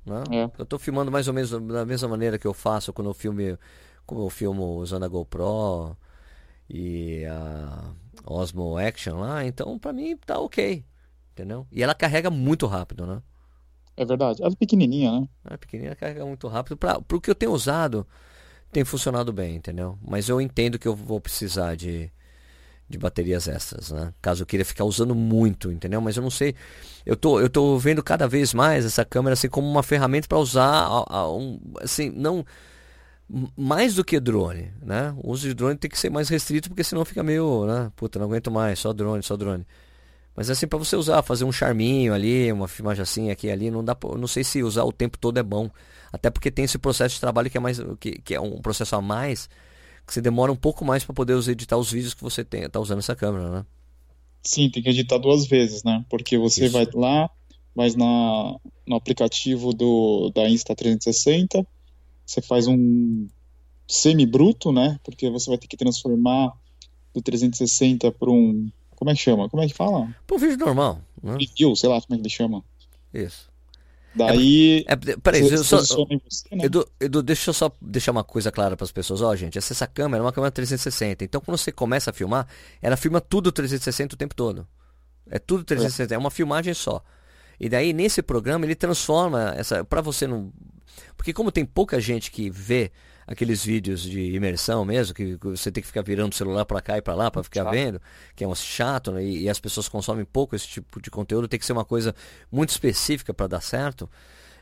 Né? É. Eu tô filmando mais ou menos da mesma maneira que eu faço quando eu filme, como eu filmo usando a GoPro e a Osmo Action lá, então pra mim tá ok. Entendeu? E ela carrega muito rápido, né? É verdade. Ela é pequenininha, né? É pequenininha, carrega muito rápido. Para o que eu tenho usado, tem funcionado bem, entendeu? Mas eu entendo que eu vou precisar de, de baterias extras, né? Caso eu queira ficar usando muito, entendeu? Mas eu não sei. Eu tô, eu tô vendo cada vez mais essa câmera assim como uma ferramenta para usar, a, a, um, assim, não mais do que drone, né? O uso de drone tem que ser mais restrito porque senão fica meio, né? Puta, não aguento mais, só drone, só drone. Mas assim, para você usar, fazer um charminho ali, uma filmagem assim, aqui ali, não dá, não sei se usar o tempo todo é bom. Até porque tem esse processo de trabalho que é mais que, que é um processo a mais que você demora um pouco mais para poder editar os vídeos que você tem, tá usando essa câmera, né? Sim, tem que editar duas vezes, né? Porque você Isso. vai lá, vai na, no aplicativo do, da Insta360, você faz um semi-bruto, né? Porque você vai ter que transformar do 360 para um. Como é que chama? Como é que fala? Um vídeo normal. Né? Review, sei lá como é que ele chama. Isso. Daí. É, é, peraí, você, só, você, né? Edu, Edu, deixa eu só deixar uma coisa clara para as pessoas. Ó, gente, essa, essa câmera é uma câmera 360. Então, quando você começa a filmar, ela filma tudo 360 o tempo todo. É tudo 360, é, é uma filmagem só. E daí, nesse programa, ele transforma essa. para você não. Porque, como tem pouca gente que vê aqueles vídeos de imersão mesmo, que você tem que ficar virando o celular para cá e para lá para ficar chato. vendo, que é um chato, né? e, e, as pessoas consomem pouco esse tipo de conteúdo, tem que ser uma coisa muito específica para dar certo.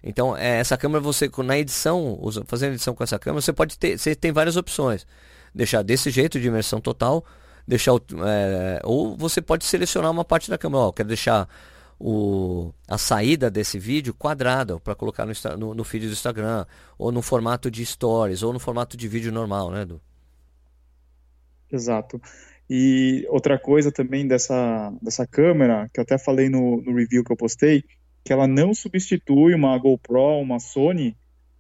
Então, é, essa câmera você na edição, fazendo edição com essa câmera, você pode ter, você tem várias opções. Deixar desse jeito de imersão total, deixar é, ou você pode selecionar uma parte da câmera, ó, quero deixar o, a saída desse vídeo quadrada para colocar no, no, no, feed do Instagram, ou no formato de stories, ou no formato de vídeo normal, né, Edu? Exato. E outra coisa também dessa, dessa câmera, que eu até falei no, no review que eu postei, que ela não substitui uma GoPro, uma Sony,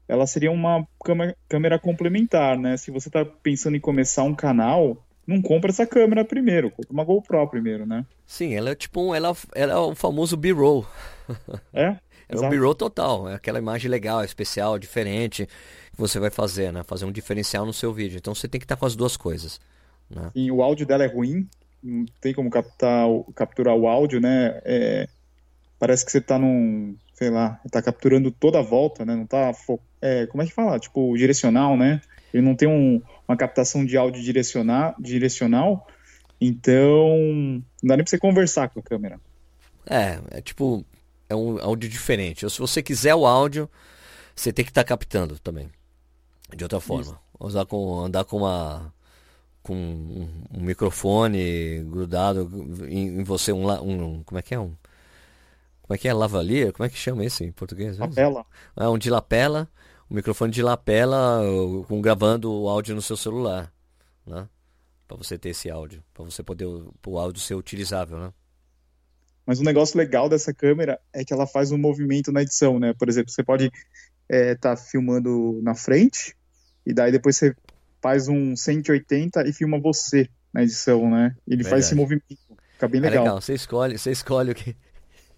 ela seria uma câmera, câmera complementar, né? Se você está pensando em começar um canal, não compra essa câmera primeiro, compra uma GoPro primeiro, né? Sim, ela é tipo um, ela, ela é o famoso B-roll. É? [laughs] É um B-roll total, é aquela imagem legal, especial, diferente que você vai fazer, né? Fazer um diferencial no seu vídeo. Então você tem que estar com as duas coisas. Né? E o áudio dela é ruim, não tem como captar, capturar o áudio, né? É, parece que você está num, sei lá, está capturando toda a volta, né? Não tá, é, como é que fala? Tipo, direcional, né? Ele não tem um, uma captação de áudio direcional, direcional, então não dá nem pra você conversar com a câmera. É, é tipo, é um áudio diferente. Se você quiser o áudio, você tem que estar tá captando também. De outra forma. Usar com, andar com uma com um, um microfone grudado em, em você, um, um, Como é que é? Um, como é que é? Lavalier? Como é que chama isso em português? Lapela. É um de lapela o microfone de lapela com gravando o áudio no seu celular, né? Para você ter esse áudio, para você poder o áudio ser utilizável, né? Mas o negócio legal dessa câmera é que ela faz um movimento na edição, né? Por exemplo, você pode estar é, tá filmando na frente e daí depois você faz um 180 e filma você na edição, né? Ele Verdade. faz esse movimento, fica bem legal. É legal, você escolhe, você escolhe o que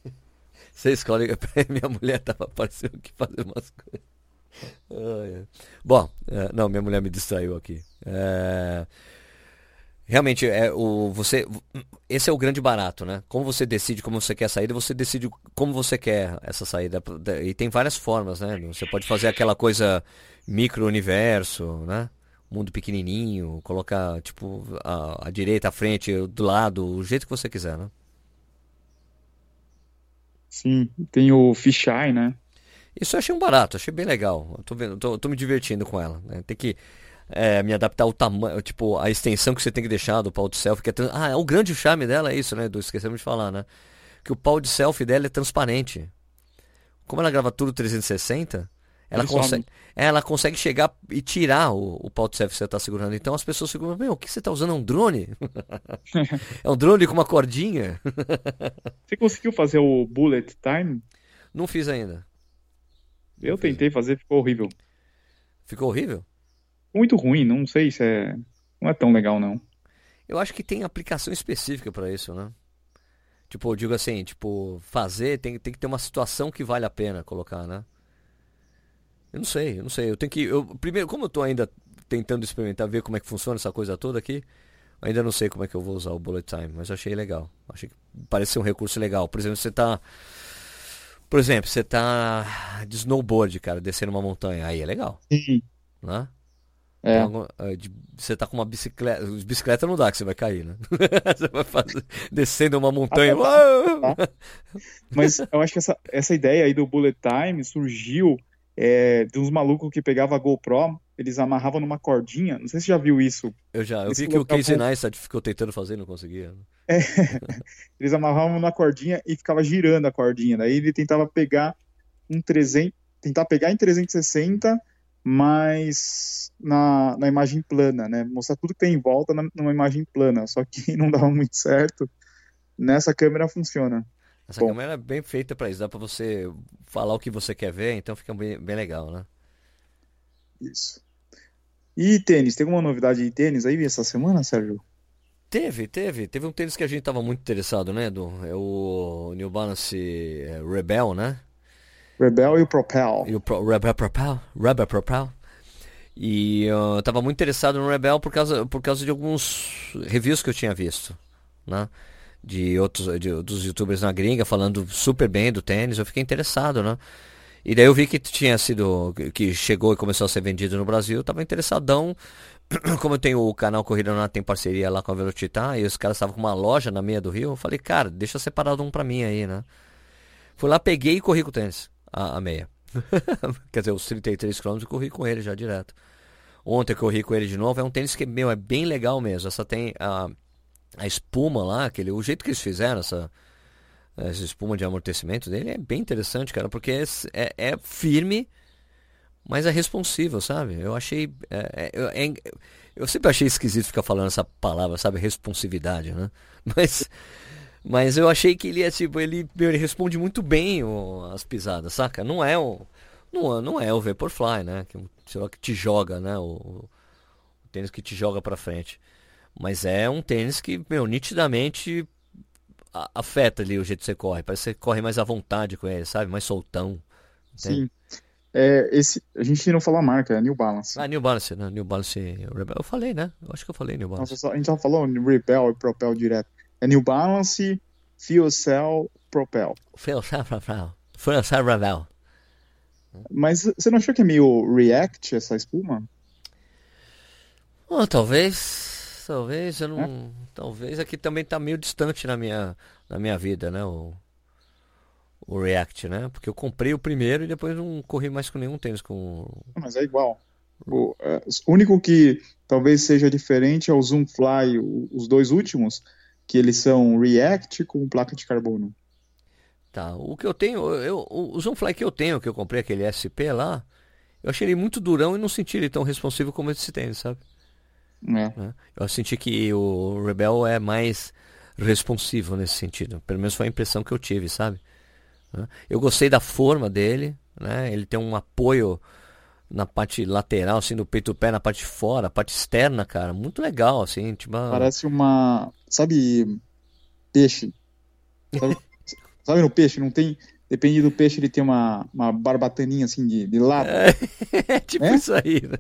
[laughs] você escolhe. Minha mulher tava parecendo que fazer umas coisas. Bom, é, não, minha mulher me distraiu aqui. É, realmente, é, o, você, esse é o grande barato, né? Como você decide como você quer a saída, você decide como você quer essa saída. E tem várias formas, né? Você pode fazer aquela coisa micro-universo, né? Mundo pequenininho, colocar, tipo, a, a direita, a frente, do lado, o jeito que você quiser, né? Sim, tem o fisheye, né? Isso eu achei um barato, achei bem legal. Eu tô, vendo, tô, tô me divertindo com ela. Né? Tem que é, me adaptar ao tamanho, tipo, a extensão que você tem que deixar do pau de selfie. Que é trans... Ah, é o grande charme dela é isso, né? Do, esquecemos de falar, né? Que o pau de selfie dela é transparente. Como ela grava tudo 360, ela consegue, é, ela consegue chegar e tirar o, o pau de selfie que você está segurando. Então as pessoas ficam, meu, o que você está usando? É um drone? [laughs] [laughs] é um drone com uma cordinha? você conseguiu fazer o bullet time? Não fiz ainda. Eu tentei fazer, ficou horrível. Ficou horrível? Muito ruim, não sei se é. Não é tão legal, não. Eu acho que tem aplicação específica para isso, né? Tipo, eu digo assim, tipo, fazer tem, tem que ter uma situação que vale a pena colocar, né? Eu não sei, eu não sei. Eu tenho que. Eu, primeiro, como eu tô ainda tentando experimentar, ver como é que funciona essa coisa toda aqui, ainda não sei como é que eu vou usar o bullet time, mas achei legal. Achei que parece ser um recurso legal. Por exemplo, você tá por exemplo, você tá de snowboard, cara, descendo uma montanha. Aí é legal. Sim. Né? É. é você tá com uma bicicleta. Bicicleta não dá que você vai cair, né? [laughs] você vai fazer, descendo uma montanha. Ah, tá. Mas eu acho que essa, essa ideia aí do bullet time surgiu é, de uns malucos que pegavam a GoPro eles amarravam numa cordinha. Não sei se você já viu isso. Eu já. Eu vi que o Casey Neistat ficou tentando fazer e não conseguia. É, [laughs] eles amarravam numa cordinha e ficava girando a cordinha. Daí ele tentava pegar um 300, tentar pegar em 360 mas na, na imagem plana, né? Mostrar tudo que tem em volta na, numa imagem plana. Só que [laughs] não dava muito certo. Nessa câmera funciona. Essa Bom. câmera é bem feita para isso. Dá para você falar o que você quer ver, então fica bem, bem legal, né? Isso. E tênis, tem alguma novidade de tênis aí essa semana, Sérgio? Teve, teve. Teve um tênis que a gente tava muito interessado, né, Edu? É o New Balance é, Rebel, né? Rebel e o Propel. E o Pro, Rebel Propel? Rebel Propel. E eu tava muito interessado no Rebel por causa, por causa de alguns reviews que eu tinha visto, né? De outros, de, dos youtubers na gringa falando super bem do tênis. Eu fiquei interessado, né? E daí eu vi que tinha sido, que chegou e começou a ser vendido no Brasil. Eu tava interessadão [clears throat] como eu tenho o canal Corrida Nato, tem parceria lá com a Velocitar, e os caras estavam com uma loja na meia do Rio, eu falei, cara, deixa separado um pra mim aí, né? Fui lá, peguei e corri com o tênis, a, a meia. [laughs] Quer dizer, os 33 km corri com ele já direto. Ontem eu corri com ele de novo, é um tênis que, meu, é bem legal mesmo. Essa tem a, a espuma lá, aquele, o jeito que eles fizeram, essa, essa espuma de amortecimento dele é bem interessante, cara, porque é, é, é firme mas é responsivo, sabe? Eu achei. É, é, é, eu sempre achei esquisito ficar falando essa palavra, sabe? Responsividade, né? [laughs] Mas. Mas eu achei que ele é tipo, ele, ele responde muito bem o, as pisadas, saca? Não é o. Não, não é o Vaporfly, né? Que, que te joga, né? O, o, tênis que te joga pra frente. Mas é um tênis que, meu, nitidamente afeta ali o jeito que você corre. Parece que você corre mais à vontade com ele, sabe? Mais soltão. Entende? Sim. É, esse, a gente não falou a marca, é New Balance. Ah, New Balance, né? New Balance Rebel. Eu falei, né? Eu acho que eu falei New Balance. Nossa, a gente só falou Rebel e Propel direto. É New Balance, Fuel Cell, Propel. Fuel Cell, Propel. Fuel Cell, Rebel. Mas você não achou que é meio React essa espuma? Oh, talvez. Talvez, eu não. É? Talvez aqui também tá meio distante na minha, na minha vida, né? O o React, né? Porque eu comprei o primeiro e depois não corri mais com nenhum tênis com. Mas é igual. O, é, único que talvez seja diferente é o Zoomfly, o, os dois últimos, que eles são React com placa de carbono. Tá, o que eu tenho, eu, o Zoomfly que eu tenho, que eu comprei aquele SP lá, eu achei ele muito durão e não senti ele tão responsivo como esse tênis, sabe? É. Né? Eu senti que o Rebel é mais responsivo nesse sentido. Pelo menos foi a impressão que eu tive, sabe? Né? Eu gostei da forma dele, né? Ele tem um apoio na parte lateral, assim, do peito-pé, na parte de fora, a parte externa, cara, muito legal, assim, tipo... Parece uma, sabe, peixe. Sabe, [laughs] sabe, no peixe, não tem... Depende do peixe, ele tem uma, uma barbataninha, assim, de, de lado. É, [laughs] é tipo é? isso aí, né?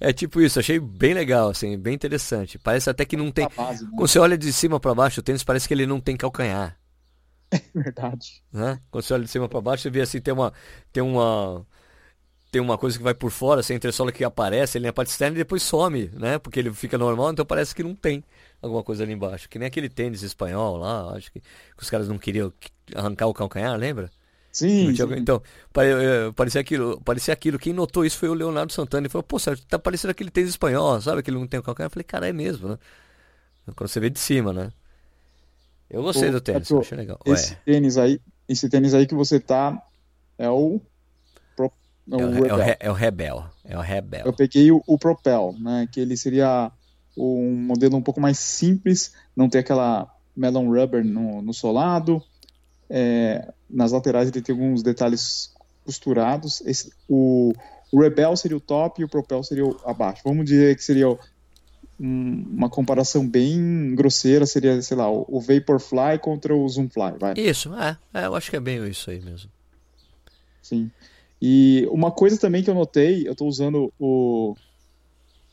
É tipo isso, achei bem legal, assim, bem interessante. Parece até que não tem. Base, né? Quando você olha de cima para baixo, o tênis parece que ele não tem calcanhar. É [laughs] verdade. Né? Quando você olha de cima para baixo, você vê assim, tem uma. Tem uma. Tem uma coisa que vai por fora, assim, entre entressola que aparece, ele na parte externa e depois some, né? Porque ele fica normal, então parece que não tem alguma coisa ali embaixo. Que nem aquele tênis espanhol lá, acho que, que os caras não queriam arrancar o calcanhar, lembra? Sim, tinha... Então, eh, parecia aquilo, parecia aquilo. Quem notou isso foi o Leonardo Santana. Ele falou, pô, Sérgio, tá parecendo aquele tênis espanhol, sabe? Que ele não tem o calcanhar. Eu falei, cara, é mesmo, né? Quando você vê de cima, né? Eu gostei do tênis, achei legal. Esse Ué. tênis aí, esse tênis aí que você tá é o Pro, é, o, é, o, é, o, é o Rebel, é o Rebel. Eu peguei o, o Propel, né, que ele seria um modelo um pouco mais simples, não tem aquela melon rubber no, no solado, é, nas laterais ele tem alguns detalhes costurados. Esse, o, o Rebel seria o top e o Propel seria o abaixo. Vamos dizer que seria o, uma comparação bem grosseira seria, sei lá, o Vaporfly contra o Zoomfly, vai. Isso, é, é, eu acho que é bem isso aí mesmo. Sim. E uma coisa também que eu notei, eu estou usando o,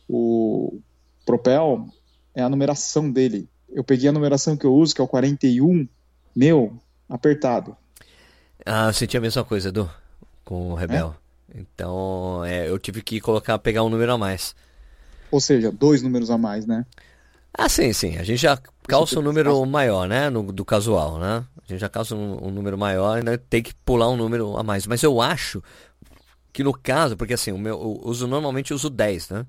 o Propel, é a numeração dele. Eu peguei a numeração que eu uso, que é o 41, meu, apertado. Ah, eu senti a mesma coisa, Edu, com o Rebel. É? Então, é, eu tive que colocar, pegar um número a mais. Ou seja, dois números a mais, né? Ah, sim, sim. A gente já calça um número maior, né? No, do casual, né? A gente já calça um, um número maior e né? tem que pular um número a mais. Mas eu acho que no caso, porque assim, o meu, eu uso normalmente eu uso 10, né?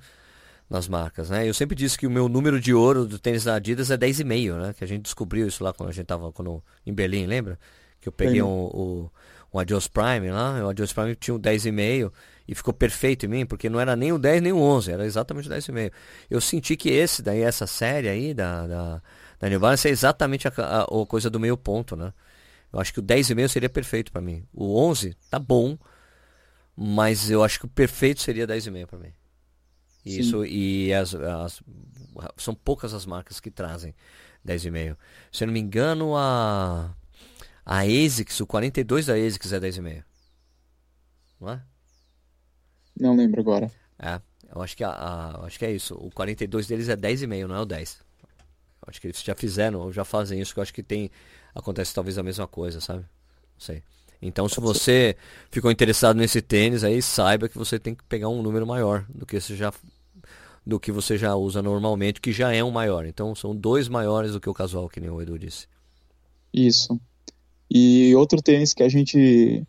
Nas marcas, né? Eu sempre disse que o meu número de ouro do tênis da Adidas é 10,5, né? Que a gente descobriu isso lá quando a gente tava quando, em Berlim, lembra? Que eu peguei um, o, um Adios Prime lá, o Adios Prime tinha um 10,5 e ficou perfeito em mim, porque não era nem o 10 nem o 11, era exatamente o 10,5. Eu senti que esse daí, essa série aí da, da, da New Balance é exatamente a, a, a coisa do meio ponto, né? Eu acho que o 10,5 seria perfeito para mim. O 11 tá bom, mas eu acho que o perfeito seria 10,5 para mim. Isso, e as, as, são poucas as marcas que trazem 10,5. Se eu não me engano, a, a ASICS, o 42 da ASICS é 10,5. Não é? Não lembro agora. É, eu acho que, a, a acho que é isso. O 42 deles é 10,5, não é o 10. Eu acho que eles já fizeram, ou já fazem isso, que eu acho que tem. Acontece talvez a mesma coisa, sabe? Não sei. Então, se você ficou interessado nesse tênis, aí saiba que você tem que pegar um número maior do que você já do que você já usa normalmente, que já é um maior. Então, são dois maiores do que o casual, que nem o Edu disse. Isso. E outro tênis que a gente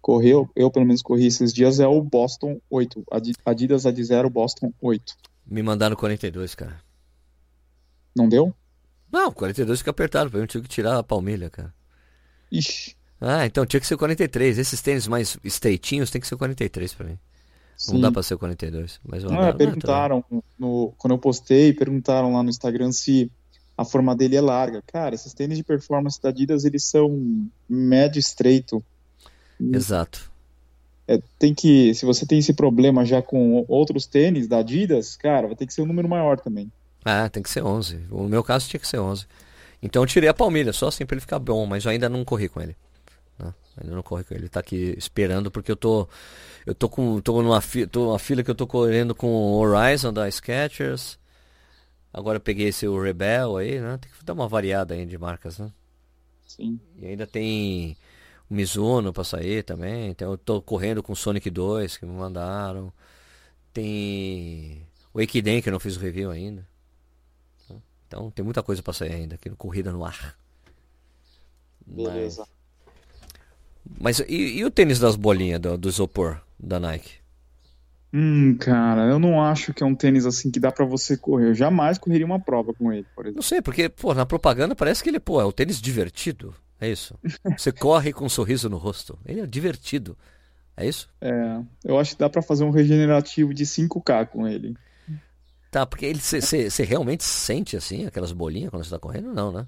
correu, eu pelo menos corri esses dias, é o Boston 8. Adidas Ad Zero Boston 8. Me mandaram 42, cara. Não deu? Não, 42 fica apertado, pra mim tive que tirar a palmilha, cara. Ixi. Ah, então tinha que ser 43. Esses tênis mais estreitinhos tem que ser 43 pra mim. Sim. Não dá pra ser 42. Mas não, é, perguntaram, no, quando eu postei, perguntaram lá no Instagram se a forma dele é larga. Cara, esses tênis de performance da Adidas, eles são médio estreito. Exato. É, tem que, se você tem esse problema já com outros tênis da Adidas, cara, vai ter que ser um número maior também. Ah, tem que ser 11. No meu caso tinha que ser 11. Então eu tirei a palmilha, só assim pra ele ficar bom, mas eu ainda não corri com ele. Né? Ainda não corri com ele. Ele tá aqui esperando porque eu tô. Eu tô com. tô numa, fi, tô fila que eu tô correndo com o Horizon da Skechers. Agora eu peguei esse o Rebel aí, né? Tem que dar uma variada aí de marcas, né? Sim. E ainda tem o Mizuno pra sair também. Então eu tô correndo com o Sonic 2 que me mandaram. Tem o Ekiden que eu não fiz o review ainda. Então tem muita coisa para sair ainda aqui no Corrida no Ar. Beleza. Mas, mas e, e, o tênis das bolinhas do, do isopor da Nike? Hum, cara, eu não acho que é um tênis assim que dá para você correr. Eu jamais correria uma prova com ele, por exemplo. Não sei, porque, pô, na propaganda parece que ele, pô, é o tênis divertido. É isso. [laughs] Você corre com um sorriso no rosto. Ele é divertido. É isso? É, eu acho que dá para fazer um regenerativo de 5K com ele. Tá, porque você realmente sente assim aquelas bolinhas quando você tá correndo? Não, né?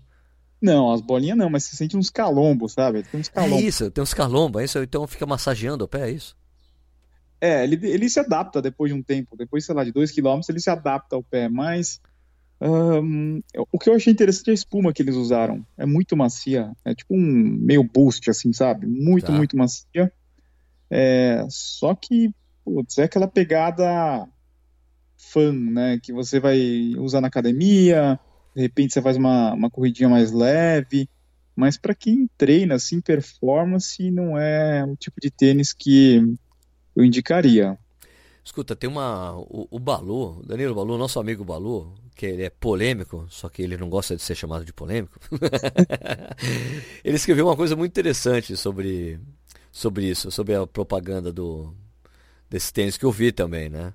Não, as bolinhas não, mas você sente uns calombos, sabe? Tem uns calombos. É isso, tem uns calombos, é isso, então fica massageando o pé, é isso? É, ele, ele se adapta depois de um tempo, depois, sei lá, de 2 km ele se adapta ao pé, mas um, o que eu achei interessante é a espuma que eles usaram. É muito macia, é tipo um meio boost, assim, sabe? Muito, tá. muito macia. É, só que, putz, é aquela pegada fã, né? Que você vai usar na academia, de repente você faz uma, uma corridinha mais leve, mas para quem treina assim, performance não é o tipo de tênis que eu indicaria. Escuta, tem uma. O, o Balu, Danilo Balu, nosso amigo Balu, que ele é polêmico, só que ele não gosta de ser chamado de polêmico. [laughs] ele escreveu uma coisa muito interessante sobre, sobre isso, sobre a propaganda do, desse tênis que eu vi também, né?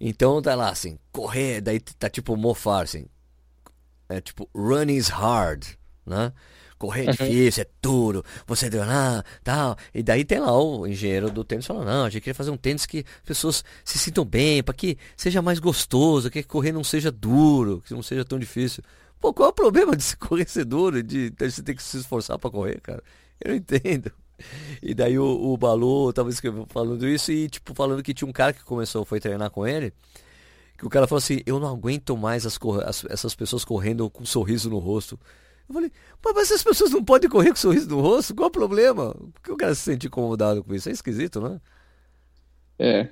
Então tá lá assim, correr, daí tá tipo mofar assim. É tipo, running is hard, né? Correr é difícil, é duro, você deu lá, tal. E daí tem lá o engenheiro do tênis falando, não, a gente queria fazer um tênis que as pessoas se sintam bem, para que seja mais gostoso, que correr não seja duro, que não seja tão difícil. Pô, qual é o problema de [laughs] se correr ser duro, de, de você ter que se esforçar para correr, cara? Eu não entendo. E daí o, o Balu tava falando isso e, tipo, falando que tinha um cara que começou, foi treinar com ele. Que o cara falou assim: Eu não aguento mais as, as, essas pessoas correndo com um sorriso no rosto. Eu falei, mas essas pessoas não podem correr com sorriso no rosto? Qual o problema? Por que o cara se sente incomodado com isso? É esquisito, né? É. Eu,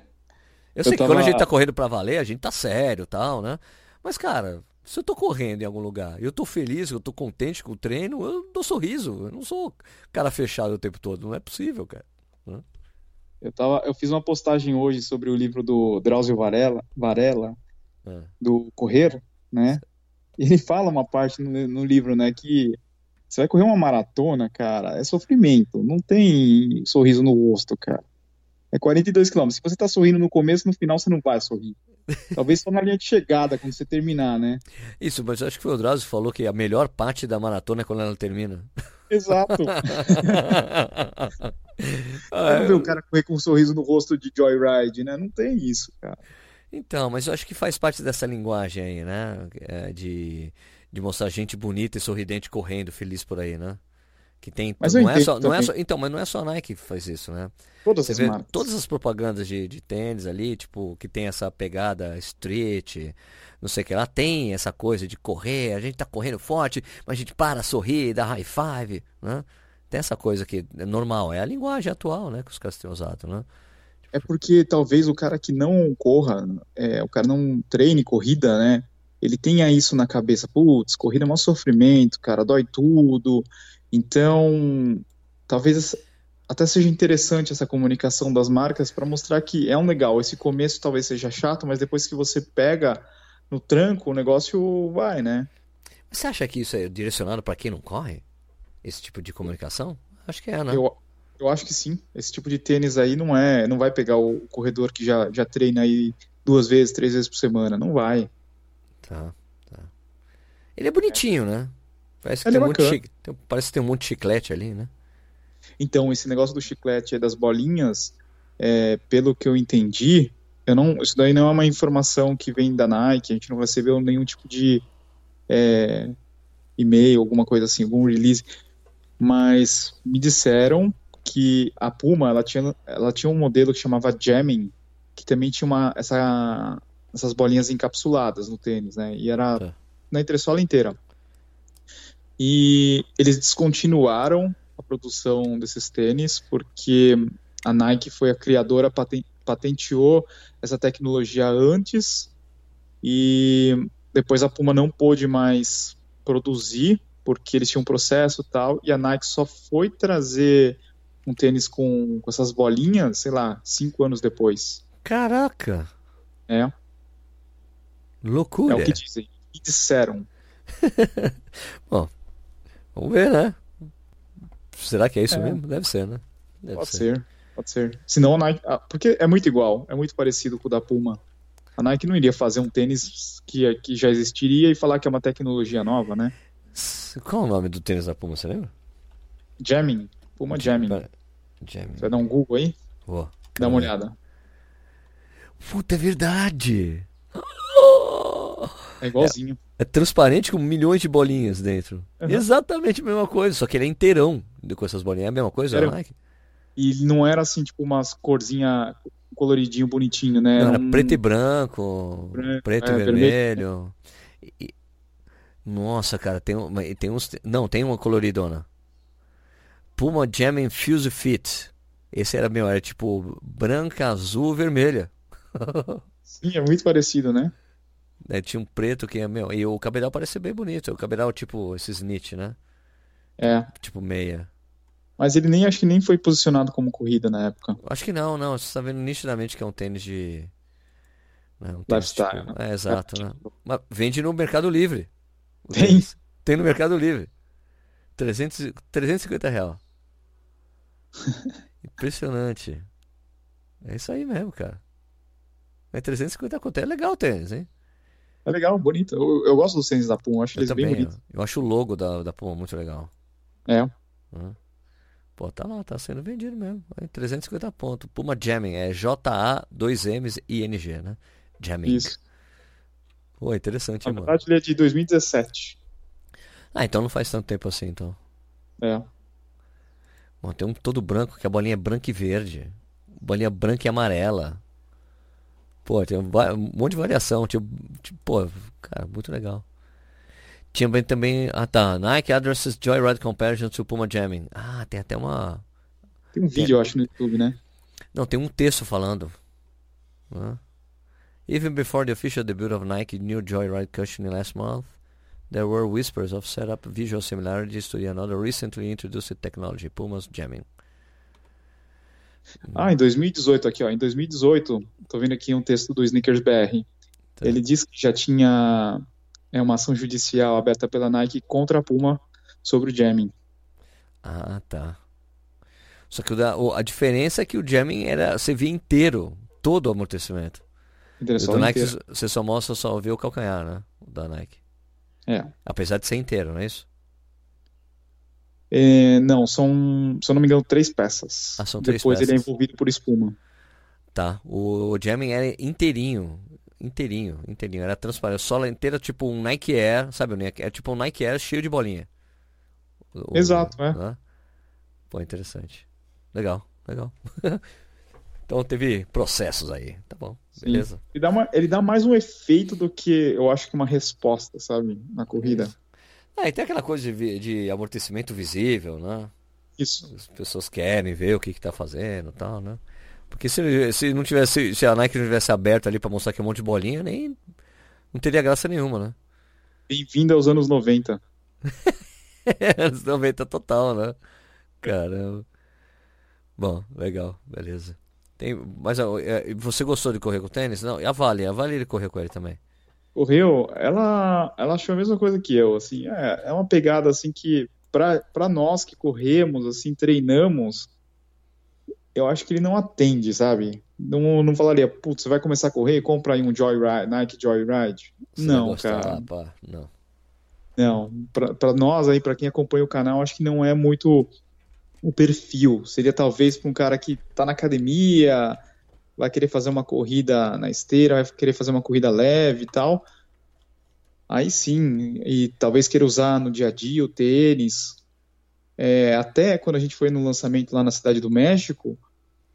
eu sei tava... que quando a gente tá correndo pra valer, a gente tá sério tal, né? Mas, cara, se eu tô correndo em algum lugar, eu tô feliz, eu tô contente com o treino, eu dou sorriso. Eu não sou cara fechado o tempo todo. Não é possível, cara. Eu, tava, eu fiz uma postagem hoje sobre o livro do Drauzio Varela, Varela é. do Correr, né? Ele fala uma parte no, no livro, né, que você vai correr uma maratona, cara, é sofrimento. Não tem sorriso no rosto, cara. É 42 quilômetros. Se você tá sorrindo no começo, no final você não vai sorrir. [laughs] Talvez só na linha de chegada, quando você terminar, né? Isso, mas acho que foi o Drauzio falou que a melhor parte da maratona é quando ela termina. Exato. [laughs] ah, não vê o cara correr com um sorriso no rosto de Joyride, né? Não tem isso, cara. Então, mas eu acho que faz parte dessa linguagem aí, né? É, de, de mostrar gente bonita e sorridente correndo, feliz por aí, né? Que tem. Mas não, é só, não é só. Então, mas não é só a Nike que faz isso, né? Todas Você as vê marcas. todas as propagandas de, de tênis ali, tipo, que tem essa pegada street, não sei o que lá, tem essa coisa de correr, a gente tá correndo forte, mas a gente para, sorri, dá high five, né? Tem essa coisa que é normal, é a linguagem atual, né, que os caras têm usado, né? É porque talvez o cara que não corra, é, o cara não treine corrida, né? Ele tenha isso na cabeça, putz, corrida é um sofrimento, cara, dói tudo, então, talvez até seja interessante essa comunicação das marcas para mostrar que é um legal. Esse começo talvez seja chato, mas depois que você pega no tranco, o negócio vai, né? Você acha que isso é direcionado para quem não corre? Esse tipo de comunicação? Acho que é, né? Eu, eu acho que sim. Esse tipo de tênis aí não é, não vai pegar o corredor que já, já treina aí duas vezes, três vezes por semana. Não vai. Tá, tá. Ele é bonitinho, é. né? Parece que, tem um, monte de, parece que tem um monte de chiclete ali, né? Então, esse negócio do chiclete das bolinhas, é, pelo que eu entendi, eu não, isso daí não é uma informação que vem da Nike, a gente não recebeu nenhum tipo de é, e-mail, alguma coisa assim, algum release, mas me disseram que a Puma, ela tinha, ela tinha um modelo que chamava Jamming, que também tinha uma, essa, essas bolinhas encapsuladas no tênis, né, e era tá. na entressola inteira. E eles descontinuaram a produção desses tênis porque a Nike foi a criadora, patenteou essa tecnologia antes e depois a Puma não pôde mais produzir porque eles tinham um processo e tal e a Nike só foi trazer um tênis com, com essas bolinhas, sei lá, cinco anos depois. Caraca! É. Loucura. É o que dizem. E disseram. [laughs] Bom, Vamos ver, né? Será que é isso é. mesmo? Deve ser, né? Deve pode ser. ser. pode ser. Senão a Nike. Ah, porque é muito igual, é muito parecido com o da Puma. A Nike não iria fazer um tênis que, que já existiria e falar que é uma tecnologia nova, né? Qual é o nome do tênis da Puma, você lembra? Jamming. Puma Jamming. Jamming. Você vai dar um Google aí? Vou. Dá uma olhada. Puta, é verdade! É igualzinho. É, é, transparente com milhões de bolinhas dentro. Uhum. Exatamente a mesma coisa, só que ele é inteirão com essas bolinhas. É a mesma coisa, era... Nike? E não era assim, tipo, umas corzinha coloridinho, bonitinho, né? Não, era um... preto e branco, branco preto é, e vermelho. E... Nossa, cara, tem, tem uns. Não, tem uma coloridona. Puma Jam Infuse Fit. Esse era meu, era tipo branca, azul, vermelha. [laughs] Sim, é muito parecido, né? Né? Tinha um preto que é meu. E o cabedal parece bem bonito. O cabedal, tipo, esses knit, né? É. Tipo meia. Mas ele nem acho que nem foi posicionado como corrida na época. Acho que não, não. Você está vendo nitidamente que é um tênis de. Né? Um tênis, Lifestyle, tipo... né? É, exato, é, né? Mas vende no Mercado Livre. Tem? Tem no Mercado Livre. 300, 350 reais. Impressionante. É isso aí mesmo, cara. É 350 conto. É legal o tênis, hein? É legal, bonito. Eu, eu gosto dos tênis da Puma, acho eu eles também, bem bonitos. Eu acho o logo da, da Puma muito legal. É. Uhum. Pô, tá lá, tá sendo vendido mesmo. Aí, 350 pontos. Puma Jamming, é J-A-2-M's-I-N-G, né? Jamming. Isso. Pô, interessante, Na mano. verdade, ele é de 2017. Ah, então não faz tanto tempo assim, então. É. Bom, tem um todo branco, que a bolinha é branca e verde. Bolinha branca e amarela. Pô, tem um, um monte de variação. Tipo, tipo, pô, cara, muito legal. Tinha bem também. Ah tá. Nike addresses Joyride comparison to Puma Jamming. Ah, tem até uma. Tem um vídeo, eu acho, no YouTube, né? Não, tem um texto falando. Uh, even before the official debut of Nike new Joyride cushioning last month, there were whispers of setup visual similarities to the another recently introduced technology, Puma's jamming. Ah, em 2018 aqui, ó. Em 2018, tô vendo aqui um texto do Sneakers BR. Tá. Ele diz que já tinha é, uma ação judicial aberta pela Nike contra a Puma sobre o jamming. Ah, tá. Só que a diferença é que o jamming era você via inteiro, todo o amortecimento. O da Nike inteiro. você só mostra, só vê o calcanhar, né? O da Nike. É. Apesar de ser inteiro, não é isso? É, não, são, se eu não me engano, três peças. Ah, são três Depois peças. ele é envolvido por espuma. Tá. O, o jamming era inteirinho. Inteirinho, inteirinho. Era transparente. A sola inteira, tipo um Nike Air, sabe? É tipo um Nike Air cheio de bolinha. O, Exato, é. Né? Pô, interessante. Legal, legal. [laughs] então teve processos aí. Tá bom, Sim. beleza. Ele dá, uma, ele dá mais um efeito do que eu acho que uma resposta, sabe? Na corrida. Isso. Ah, e tem aquela coisa de, de amortecimento visível, né? Isso. As pessoas querem ver o que, que tá fazendo e tal, né? Porque se, se não tivesse, se a Nike não tivesse aberto ali para mostrar que é um monte de bolinha, nem não teria graça nenhuma, né? Bem-vindo aos anos 90. [laughs] anos 90 total, né? Caramba. Bom, legal, beleza. Tem, mas é, você gostou de correr com tênis? Não, e a Vale, a Vale ele correu com ele também. Correu, ela, ela achou a mesma coisa que eu, assim, é, é uma pegada assim que para nós que corremos, assim, treinamos, eu acho que ele não atende, sabe? Não, não falaria, putz, você vai começar a correr, compra aí um Joyride, Nike Joyride. Você não, cara. Lá, não. Não, para nós aí, para quem acompanha o canal, acho que não é muito o perfil. Seria talvez para um cara que tá na academia, vai querer fazer uma corrida na esteira, vai querer fazer uma corrida leve e tal. Aí sim, e talvez queira usar no dia a dia o tênis. É, até quando a gente foi no lançamento lá na Cidade do México,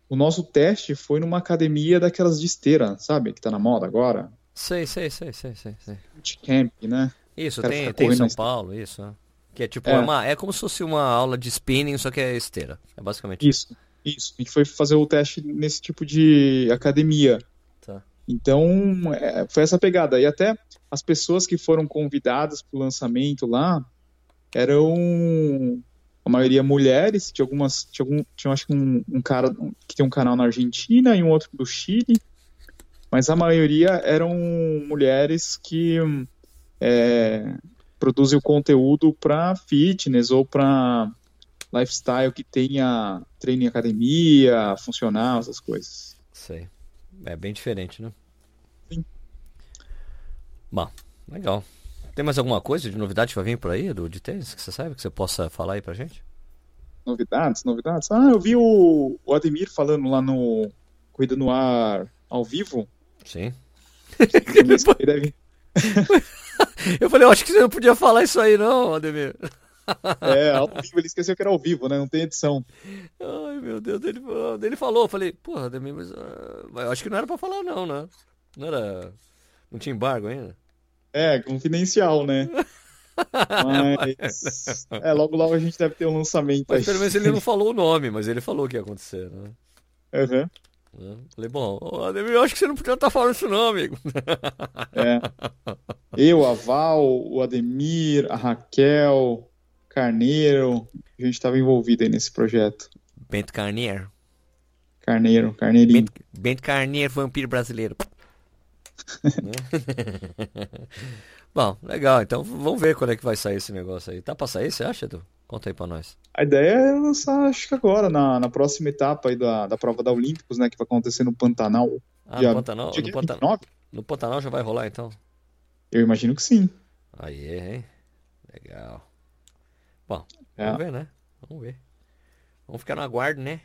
o nosso teste foi numa academia daquelas de esteira, sabe? Que tá na moda agora. Sei, sei, sei, sei, sei. sei. Camp, né? Isso, tem, tem em São Paulo, isso. Que é tipo, é. Uma, é como se fosse uma aula de spinning, só que é esteira. É basicamente isso. Isso. Isso, a gente foi fazer o teste nesse tipo de academia. Tá. Então, é, foi essa pegada. E até as pessoas que foram convidadas para o lançamento lá eram a maioria mulheres, tinha algumas, tinha, algum, tinha acho que um, um, cara que tem um canal na Argentina e um outro do Chile, mas a maioria eram mulheres que é, produzem o conteúdo para fitness ou para lifestyle que tenha treino em academia, funcional, essas coisas. Sei. É bem diferente, né? Sim. Bom, legal. Tem mais alguma coisa de novidade vai vir por aí do de tênis que você sabe que você possa falar aí pra gente? Novidades, novidades. Ah, eu vi o, o Ademir falando lá no Corrida no Ar ao vivo. Sim. Ele deve... eu falei, eu acho que você não podia falar isso aí não, Ademir. É, ao vivo, ele esqueceu que era ao vivo, né? Não tem edição. Ai, meu Deus, ele, ele falou, eu falei, porra, Ademir, mas uh, eu acho que não era pra falar não, né? Não era... Não tinha embargo ainda? É, confidencial, né? [laughs] Mas. É, logo logo a gente deve ter um lançamento mas, aí. Pelo menos ele não falou o nome, mas ele falou o que ia acontecer, né? Uhum. Falei, bom, Ademir, eu acho que você não podia estar falando isso não, amigo. É. Eu, a Val, o Ademir, a Raquel, Carneiro, a gente estava envolvido aí nesse projeto. Bento Carneiro. Carneiro, Carneirinho. Bento, Bento Carneiro, vampiro brasileiro. [laughs] Bom, legal. Então vamos ver quando é que vai sair esse negócio aí. Tá pra sair, você acha, Edu? Conta aí pra nós. A ideia é lançar, acho que agora, na, na próxima etapa aí da, da prova da Olímpicos, né? Que vai acontecer no Pantanal. Ah, no Pantanal? No Pantanal, no Pantanal já vai rolar, então? Eu imagino que sim. Aí, hein? Legal. Bom, é. vamos ver, né? Vamos ver. Vamos ficar no aguardo, né?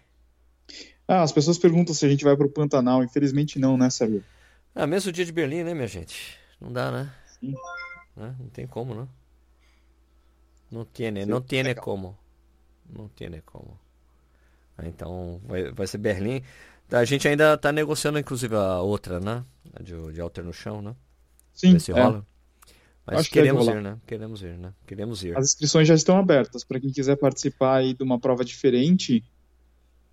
Ah, as pessoas perguntam se a gente vai pro Pantanal. Infelizmente não, né, Sérgio? Ah, mesmo dia de Berlim, né, minha gente? Não dá, né? Sim. Né? Não tem como, né? Não tem, não tem como. Não tem como. Então, vai, vai ser Berlim. A gente ainda tá negociando, inclusive, a outra, né? A de, de alter no chão, né? Sim. Ver se é. rola. Mas Acho queremos ir, né? Queremos ir, né? Queremos ir. As inscrições já estão abertas. Para quem quiser participar aí de uma prova diferente,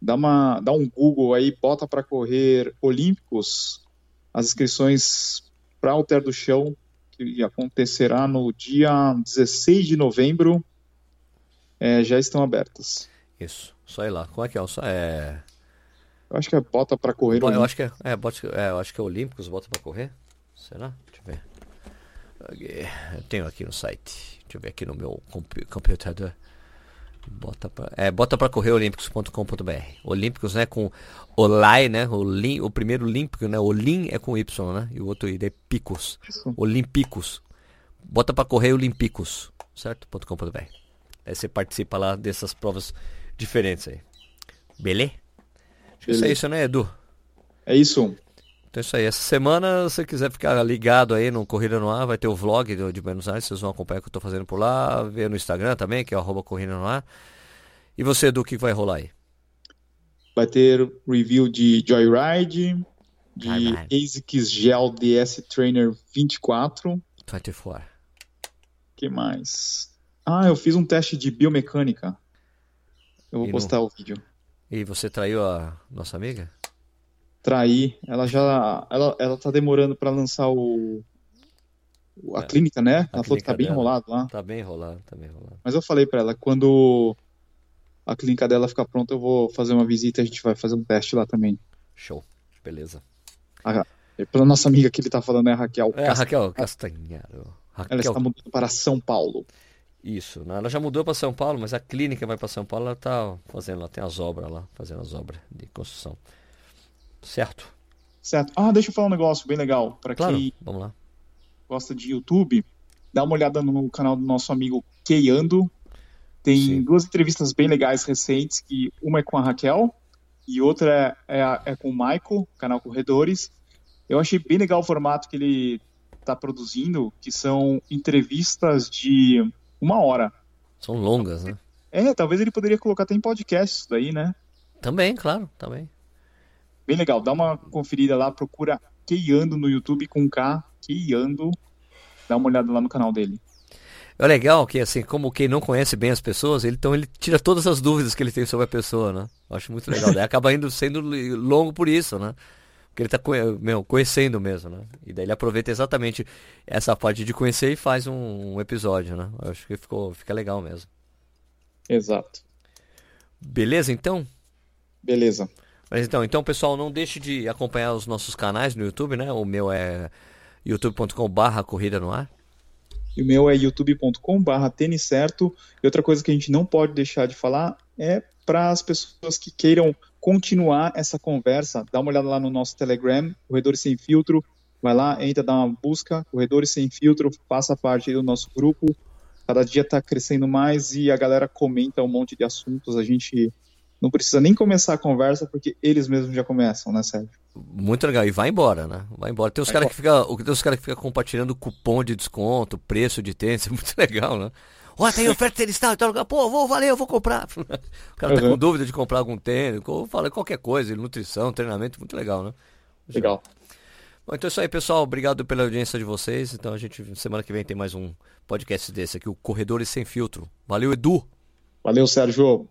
dá, uma, dá um Google aí, bota para correr Olímpicos as inscrições para o Ter do Chão, que acontecerá no dia 16 de novembro, é, já estão abertas. Isso, só ir lá. Como é que é? É... Eu acho que é bota para correr. Bo eu acho que é, é, bota, é, eu acho que é Olímpicos, bota para correr. Será? Deixa eu ver. Eu tenho aqui no site. Deixa eu ver aqui no meu computador. Bota pra, é, bota para correr olímpicos.com.br. Olímpicos, né, com Olai, né, o, lim, o primeiro olímpico, né, Olim é com Y, né, e o outro é Picos. Olímpicos. Bota para correr Olímpicos, certo? .com.br. Aí você participa lá dessas provas diferentes aí. Beleza? Acho que isso é isso, né, Edu? É isso. Então é isso aí. Essa semana, se você quiser ficar ligado aí no Corrida no Ar, vai ter o vlog de Buenos Aires, vocês vão acompanhar o que eu estou fazendo por lá, ver no Instagram também, que é arroba Corrida no Ar. E você, Edu, o que vai rolar aí? Vai ter review de Joyride, de ASICS Gel DS Trainer 24. Vai ter fora. que mais? Ah, eu fiz um teste de biomecânica. Eu vou e postar no... o vídeo. E você traiu a nossa amiga? Traí. Ela já. Ela, ela tá demorando para lançar o. A é, clínica, né? Ela falou que tá bem dela. enrolado lá. Tá bem enrolado, tá bem enrolado. Mas eu falei para ela, quando a clínica dela ficar pronta, eu vou fazer uma visita e a gente vai fazer um teste lá também. Show. Beleza. A, é pela nossa amiga que ele tá falando é a Raquel. É a Raquel Castanharo. Raquel. Ela está mudando para São Paulo. Isso, né? ela já mudou para São Paulo, mas a clínica vai para São Paulo, ela tá fazendo, ela tem as obras lá, fazendo as obras de construção. Certo? Certo. Ah, deixa eu falar um negócio bem legal. Para claro, quem vamos lá. gosta de YouTube, dá uma olhada no canal do nosso amigo Keiando. Tem Sim. duas entrevistas bem legais recentes, que uma é com a Raquel e outra é, é, é com o Michael, canal Corredores. Eu achei bem legal o formato que ele está produzindo, que são entrevistas de uma hora. São longas, né? É, talvez ele poderia colocar até em podcast isso daí, né? Também, claro, também. Bem legal, dá uma conferida lá, procura Keiando no YouTube com K, Keiando, dá uma olhada lá no canal dele. É legal que, assim, como quem não conhece bem as pessoas, ele, então ele tira todas as dúvidas que ele tem sobre a pessoa, né? Eu acho muito legal. Daí acaba indo sendo longo por isso, né? Porque ele está meu, conhecendo mesmo, né? E daí ele aproveita exatamente essa parte de conhecer e faz um, um episódio, né? Eu acho que ficou, fica legal mesmo. Exato. Beleza, então? Beleza. Mas então, então, pessoal, não deixe de acompanhar os nossos canais no YouTube, né? O meu é youtube.com/barra corrida no ar. E o meu é youtube.com/barra tênis certo. E outra coisa que a gente não pode deixar de falar é para as pessoas que queiram continuar essa conversa, dá uma olhada lá no nosso Telegram, Corredores Sem Filtro, vai lá, entra, dá uma busca, Corredores Sem Filtro, faça parte do nosso grupo, cada dia está crescendo mais e a galera comenta um monte de assuntos, a gente não precisa nem começar a conversa porque eles mesmos já começam, né, Sérgio? Muito legal. E vai embora, né? Vai embora. Tem os caras que ficam cara que fica compartilhando cupom de desconto, preço de tênis, [laughs] é muito legal, né? Ó, tem [laughs] oferta tênis tal, tal lugar. Pô, vou, valeu, eu vou comprar. [laughs] O cara tá uhum. com dúvida de comprar algum tênis, fala qualquer coisa, nutrição, treinamento, muito legal, né? Legal. Bom, então é isso aí, pessoal. Obrigado pela audiência de vocês. Então a gente, semana que vem, tem mais um podcast desse aqui, o Corredores Sem Filtro. Valeu, Edu. Valeu, Sérgio.